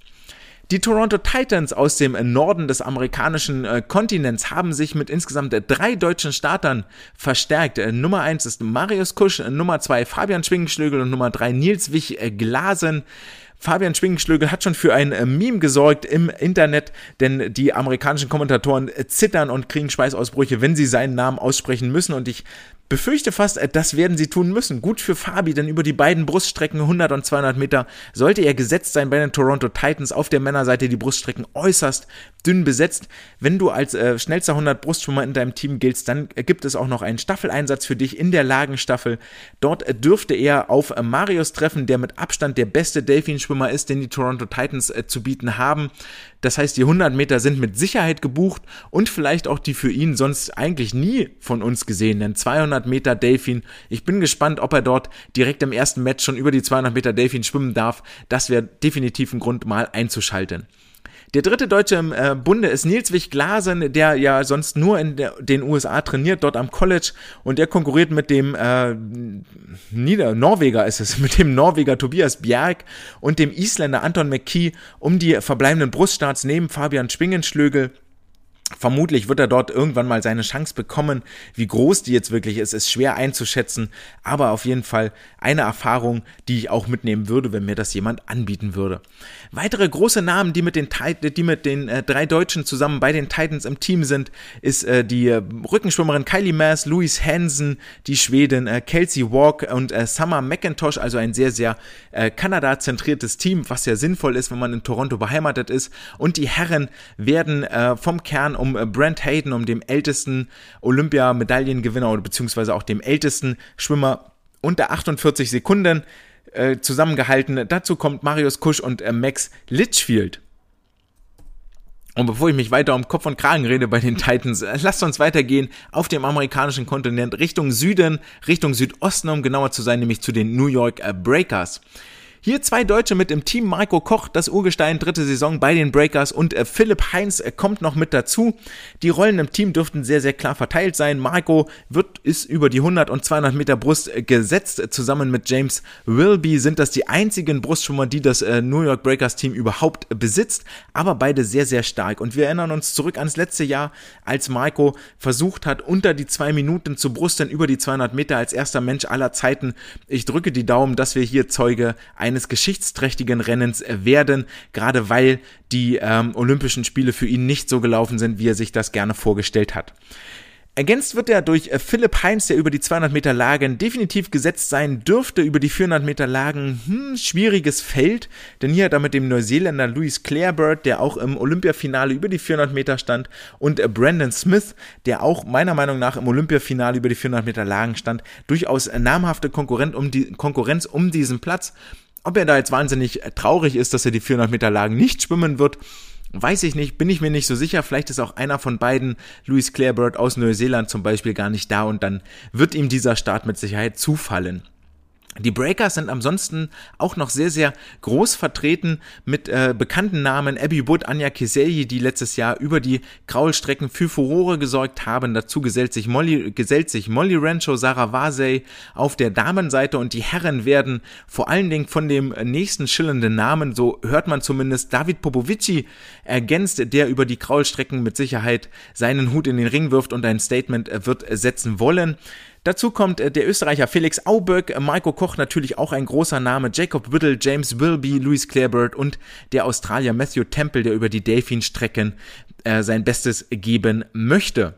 Die Toronto Titans aus dem Norden des amerikanischen äh, Kontinents haben sich mit insgesamt drei deutschen Startern verstärkt. Äh, Nummer eins ist Marius Kusch, Nummer zwei Fabian Schwingenschlögel und Nummer drei Nils Wich äh, Glasen. Fabian Schwingenschlögel hat schon für ein äh, Meme gesorgt im Internet, denn die amerikanischen Kommentatoren äh, zittern und kriegen Schweißausbrüche, wenn sie seinen Namen aussprechen müssen. Und ich befürchte fast, äh, das werden sie tun müssen. Gut für Fabi, denn über die beiden Bruststrecken 100 und 200 Meter sollte er gesetzt sein bei den Toronto Titans. Auf der Männerseite die Bruststrecken äußerst dünn besetzt. Wenn du als äh, schnellster 100 Brustschwimmer in deinem Team giltst, dann äh, gibt es auch noch einen Staffeleinsatz für dich in der Lagenstaffel. Dort äh, dürfte er auf äh, Marius treffen, der mit Abstand der beste Delfinschwimmer ist, den die Toronto Titans äh, zu bieten haben. Das heißt, die 100 Meter sind mit Sicherheit gebucht und vielleicht auch die für ihn sonst eigentlich nie von uns gesehenen 200 Meter Delfin. Ich bin gespannt, ob er dort direkt im ersten Match schon über die 200 Meter Delfin schwimmen darf. Das wäre definitiv ein Grund, mal einzuschalten. Der dritte Deutsche im äh, Bunde ist Nils Wich Glasen, der ja sonst nur in der, den USA trainiert, dort am College. Und der konkurriert mit dem äh, Nieder Norweger ist es, mit dem Norweger Tobias Bjerg und dem Isländer Anton McKee um die verbleibenden Bruststarts neben Fabian Schwingenschlögel. Vermutlich wird er dort irgendwann mal seine Chance bekommen. Wie groß die jetzt wirklich ist, ist schwer einzuschätzen, aber auf jeden Fall eine Erfahrung, die ich auch mitnehmen würde, wenn mir das jemand anbieten würde. Weitere große Namen, die mit den, die mit den äh, drei Deutschen zusammen bei den Titans im Team sind, ist äh, die äh, Rückenschwimmerin Kylie Maas, Louise Hansen, die Schwedin äh, Kelsey Walk und äh, Summer McIntosh, also ein sehr, sehr äh, Kanada-zentriertes Team, was ja sinnvoll ist, wenn man in Toronto beheimatet ist. Und die Herren werden vom Kern um äh, Brent Hayden, um dem ältesten Olympia-Medaillengewinner oder beziehungsweise auch dem ältesten Schwimmer unter 48 Sekunden äh, zusammengehalten. Dazu kommt Marius Kusch und äh, Max Litchfield. Und bevor ich mich weiter um Kopf und Kragen rede bei den Titans, äh, lasst uns weitergehen auf dem amerikanischen Kontinent Richtung Süden, Richtung Südosten, um genauer zu sein, nämlich zu den New York äh, Breakers. Hier zwei Deutsche mit im Team. Marco Koch, das Urgestein, dritte Saison bei den Breakers und äh, Philipp Heinz äh, kommt noch mit dazu. Die Rollen im Team dürften sehr, sehr klar verteilt sein. Marco wird, ist über die 100 und 200 Meter Brust äh, gesetzt. Zusammen mit James Wilby sind das die einzigen Brustschwimmer, die das äh, New York Breakers Team überhaupt besitzt. Aber beide sehr, sehr stark. Und wir erinnern uns zurück ans letzte Jahr, als Marco versucht hat, unter die zwei Minuten zu brusten, über die 200 Meter als erster Mensch aller Zeiten. Ich drücke die Daumen, dass wir hier Zeuge eines geschichtsträchtigen Rennens werden, gerade weil die ähm, Olympischen Spiele für ihn nicht so gelaufen sind, wie er sich das gerne vorgestellt hat. Ergänzt wird er durch äh, Philipp Heinz, der über die 200 Meter Lagen definitiv gesetzt sein dürfte. Über die 400 Meter Lagen, hm, schwieriges Feld, denn hier hat er mit dem Neuseeländer Louis Clarebird, der auch im Olympiafinale über die 400 Meter stand, und äh, Brandon Smith, der auch meiner Meinung nach im Olympiafinale über die 400 Meter Lagen stand, durchaus namhafte Konkurrent um die, Konkurrenz um diesen Platz. Ob er da jetzt wahnsinnig traurig ist, dass er die 400 Meter Lagen nicht schwimmen wird, weiß ich nicht, bin ich mir nicht so sicher. Vielleicht ist auch einer von beiden, Louis Clarebird aus Neuseeland zum Beispiel, gar nicht da und dann wird ihm dieser Start mit Sicherheit zufallen. Die Breakers sind ansonsten auch noch sehr, sehr groß vertreten mit äh, bekannten Namen Abby Wood, Anja Kiselji, die letztes Jahr über die Kraulstrecken für Furore gesorgt haben. Dazu gesellt sich Molly, gesellt sich Molly Rancho, Sarah Vasey auf der Damenseite und die Herren werden vor allen Dingen von dem nächsten schillernden Namen, so hört man zumindest, David Popovici ergänzt, der über die Kraulstrecken mit Sicherheit seinen Hut in den Ring wirft und ein Statement äh, wird setzen wollen. Dazu kommt äh, der Österreicher Felix Auböck, äh, Marco Koch natürlich auch ein großer Name, Jacob Whittle, James Wilby, Louis Clarebird und der Australier Matthew Temple, der über die Delfin-Strecken äh, sein Bestes geben möchte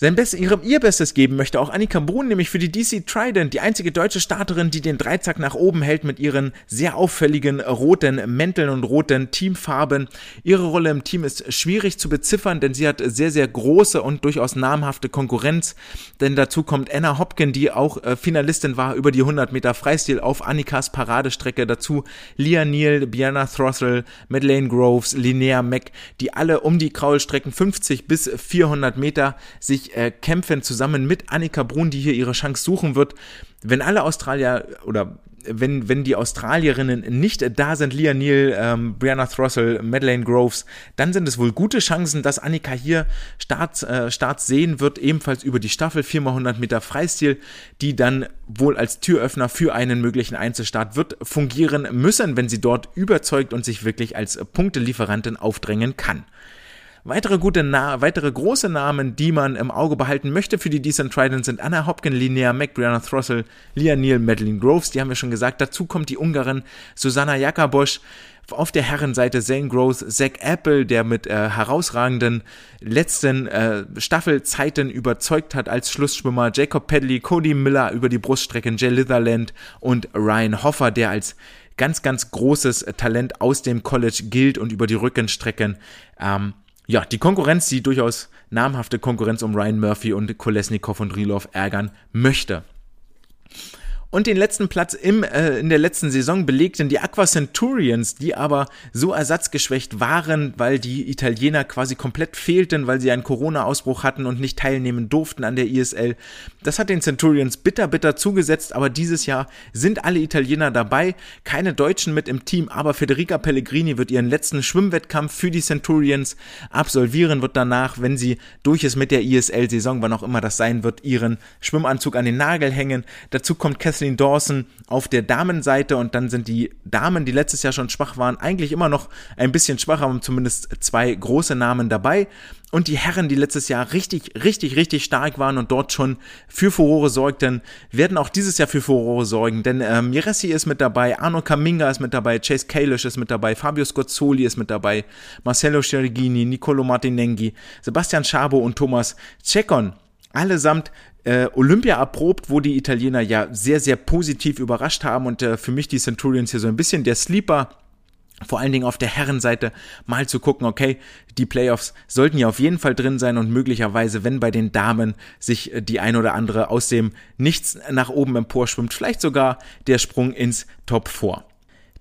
sein Best, ihre, ihr Bestes geben möchte auch Annika Brun, nämlich für die DC Trident, die einzige deutsche Starterin, die den Dreizack nach oben hält mit ihren sehr auffälligen roten Mänteln und roten Teamfarben. Ihre Rolle im Team ist schwierig zu beziffern, denn sie hat sehr, sehr große und durchaus namhafte Konkurrenz. Denn dazu kommt Anna Hopkin, die auch äh, Finalistin war über die 100 Meter Freistil auf Annikas Paradestrecke. Dazu Lia Neal, Bianna Throssell, Madeleine Groves, Linnea Mack, die alle um die Kraulstrecken 50 bis 400 Meter sich äh, kämpfen zusammen mit Annika Brun, die hier ihre Chance suchen wird. Wenn alle Australier oder wenn, wenn die Australierinnen nicht da sind, Leah Neal, ähm, Brianna Throssell, Madeleine Groves, dann sind es wohl gute Chancen, dass Annika hier Starts, äh, Starts sehen wird, ebenfalls über die Staffel 4x100 Meter Freistil, die dann wohl als Türöffner für einen möglichen Einzelstart wird fungieren müssen, wenn sie dort überzeugt und sich wirklich als Punktelieferantin aufdrängen kann. Weitere gute Na weitere große Namen, die man im Auge behalten möchte für die Decent Trident sind Anna Hopkin, Linnea Mac, Brianna Throssell, Leah Neal, Madeline Groves, die haben wir schon gesagt. Dazu kommt die Ungarin Susanna Jakabosch. Auf der Herrenseite Zane Gross, Zach Apple, der mit äh, herausragenden letzten äh, Staffelzeiten überzeugt hat als Schlussschwimmer, Jacob Pedley, Cody Miller über die Bruststrecken, Jay Litherland und Ryan Hoffer, der als ganz, ganz großes Talent aus dem College gilt und über die Rückenstrecken ähm, ja, die Konkurrenz, die durchaus namhafte Konkurrenz um Ryan Murphy und Kolesnikov und Rilov ärgern möchte. Und den letzten Platz im, äh, in der letzten Saison belegten die Aqua Centurions, die aber so ersatzgeschwächt waren, weil die Italiener quasi komplett fehlten, weil sie einen Corona-Ausbruch hatten und nicht teilnehmen durften an der ISL. Das hat den Centurions bitter, bitter zugesetzt, aber dieses Jahr sind alle Italiener dabei, keine Deutschen mit im Team, aber Federica Pellegrini wird ihren letzten Schwimmwettkampf für die Centurions absolvieren, wird danach, wenn sie durch ist mit der ISL-Saison, wann auch immer das sein wird, ihren Schwimmanzug an den Nagel hängen. Dazu kommt Kathleen Dawson auf der Damenseite und dann sind die Damen, die letztes Jahr schon schwach waren, eigentlich immer noch ein bisschen schwach, haben zumindest zwei große Namen dabei. Und die Herren, die letztes Jahr richtig, richtig, richtig stark waren und dort schon für Furore sorgten, werden auch dieses Jahr für Furore sorgen. Denn ähm, Miressi ist mit dabei, Arno Kaminga ist mit dabei, Chase Kalish ist mit dabei, Fabio Scozzoli ist mit dabei, Marcello Scherigini, Nicolo Martinenghi, Sebastian Schabo und Thomas Cekon. Allesamt äh, Olympia erprobt, wo die Italiener ja sehr, sehr positiv überrascht haben und äh, für mich die Centurions hier so ein bisschen der Sleeper vor allen Dingen auf der Herrenseite mal zu gucken, okay, die Playoffs sollten ja auf jeden Fall drin sein und möglicherweise, wenn bei den Damen sich äh, die ein oder andere aus dem Nichts nach oben emporschwimmt, vielleicht sogar der Sprung ins Top 4.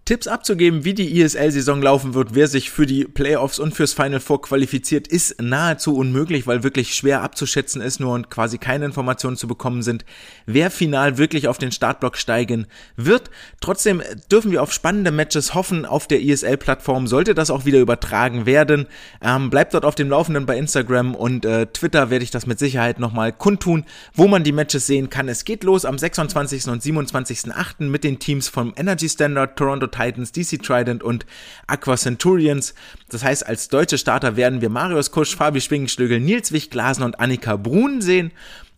Tipps abzugeben, wie die ISL-Saison laufen wird, wer sich für die Playoffs und fürs Final Four qualifiziert, ist nahezu unmöglich, weil wirklich schwer abzuschätzen ist nur und quasi keine Informationen zu bekommen sind, wer final wirklich auf den Startblock steigen wird. Trotzdem dürfen wir auf spannende Matches hoffen auf der ISL-Plattform, sollte das auch wieder übertragen werden. Ähm, bleibt dort auf dem Laufenden bei Instagram und äh, Twitter werde ich das mit Sicherheit nochmal kundtun, wo man die Matches sehen kann. Es geht los am 26. und 27.8. mit den Teams vom Energy Standard, Toronto Titans, DC Trident und Aqua Centurions. Das heißt, als deutsche Starter werden wir Marius Kusch, Fabi Schwingenschlögel, Nils Wich-Glasen und Annika Brun sehen.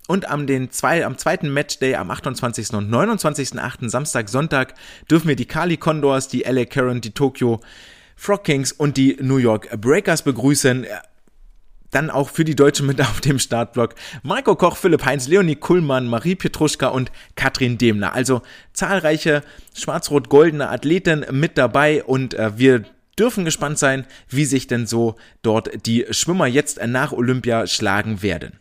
Und am, den zwei, am zweiten Matchday am 28. und 29.8. Samstag, Sonntag dürfen wir die Kali Condors, die LA Karen, die Tokyo Frog Kings und die New York Breakers begrüßen dann auch für die Deutschen mit auf dem Startblock Marco Koch, Philipp Heinz, Leonie Kuhlmann, Marie Petruschka und Katrin Demner. Also zahlreiche schwarz-rot-goldene Athleten mit dabei und äh, wir dürfen gespannt sein, wie sich denn so dort die Schwimmer jetzt nach Olympia schlagen werden.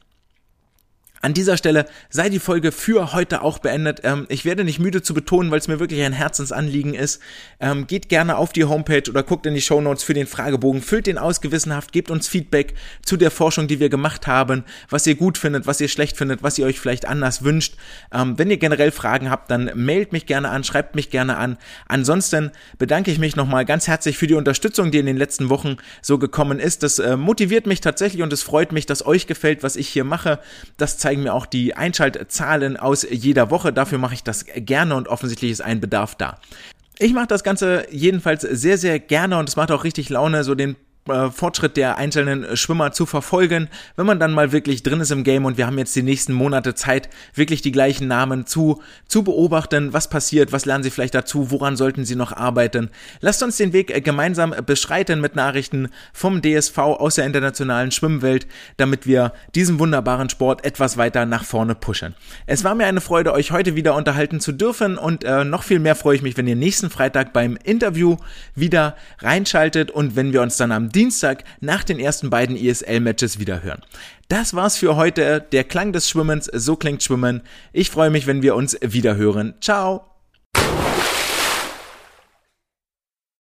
An dieser Stelle sei die Folge für heute auch beendet. Ähm, ich werde nicht müde zu betonen, weil es mir wirklich ein Herzensanliegen ist. Ähm, geht gerne auf die Homepage oder guckt in die Show Notes für den Fragebogen, füllt den aus gewissenhaft, gebt uns Feedback zu der Forschung, die wir gemacht haben, was ihr gut findet, was ihr schlecht findet, was ihr euch vielleicht anders wünscht. Ähm, wenn ihr generell Fragen habt, dann mailt mich gerne an, schreibt mich gerne an. Ansonsten bedanke ich mich nochmal ganz herzlich für die Unterstützung, die in den letzten Wochen so gekommen ist. Das äh, motiviert mich tatsächlich und es freut mich, dass euch gefällt, was ich hier mache. Das zeigt zeigen mir auch die Einschaltzahlen aus jeder Woche. Dafür mache ich das gerne und offensichtlich ist ein Bedarf da. Ich mache das Ganze jedenfalls sehr, sehr gerne und es macht auch richtig Laune, so den äh, Fortschritt der einzelnen Schwimmer zu verfolgen, wenn man dann mal wirklich drin ist im Game und wir haben jetzt die nächsten Monate Zeit, wirklich die gleichen Namen zu, zu beobachten, was passiert, was lernen sie vielleicht dazu, woran sollten sie noch arbeiten. Lasst uns den Weg äh, gemeinsam beschreiten mit Nachrichten vom DSV aus der internationalen Schwimmwelt, damit wir diesen wunderbaren Sport etwas weiter nach vorne pushen. Es war mir eine Freude, euch heute wieder unterhalten zu dürfen und äh, noch viel mehr freue ich mich, wenn ihr nächsten Freitag beim Interview wieder reinschaltet und wenn wir uns dann am Dienstag nach den ersten beiden ESL-Matches wieder hören. Das war's für heute. Der Klang des Schwimmens, so klingt Schwimmen. Ich freue mich, wenn wir uns wieder hören. Ciao!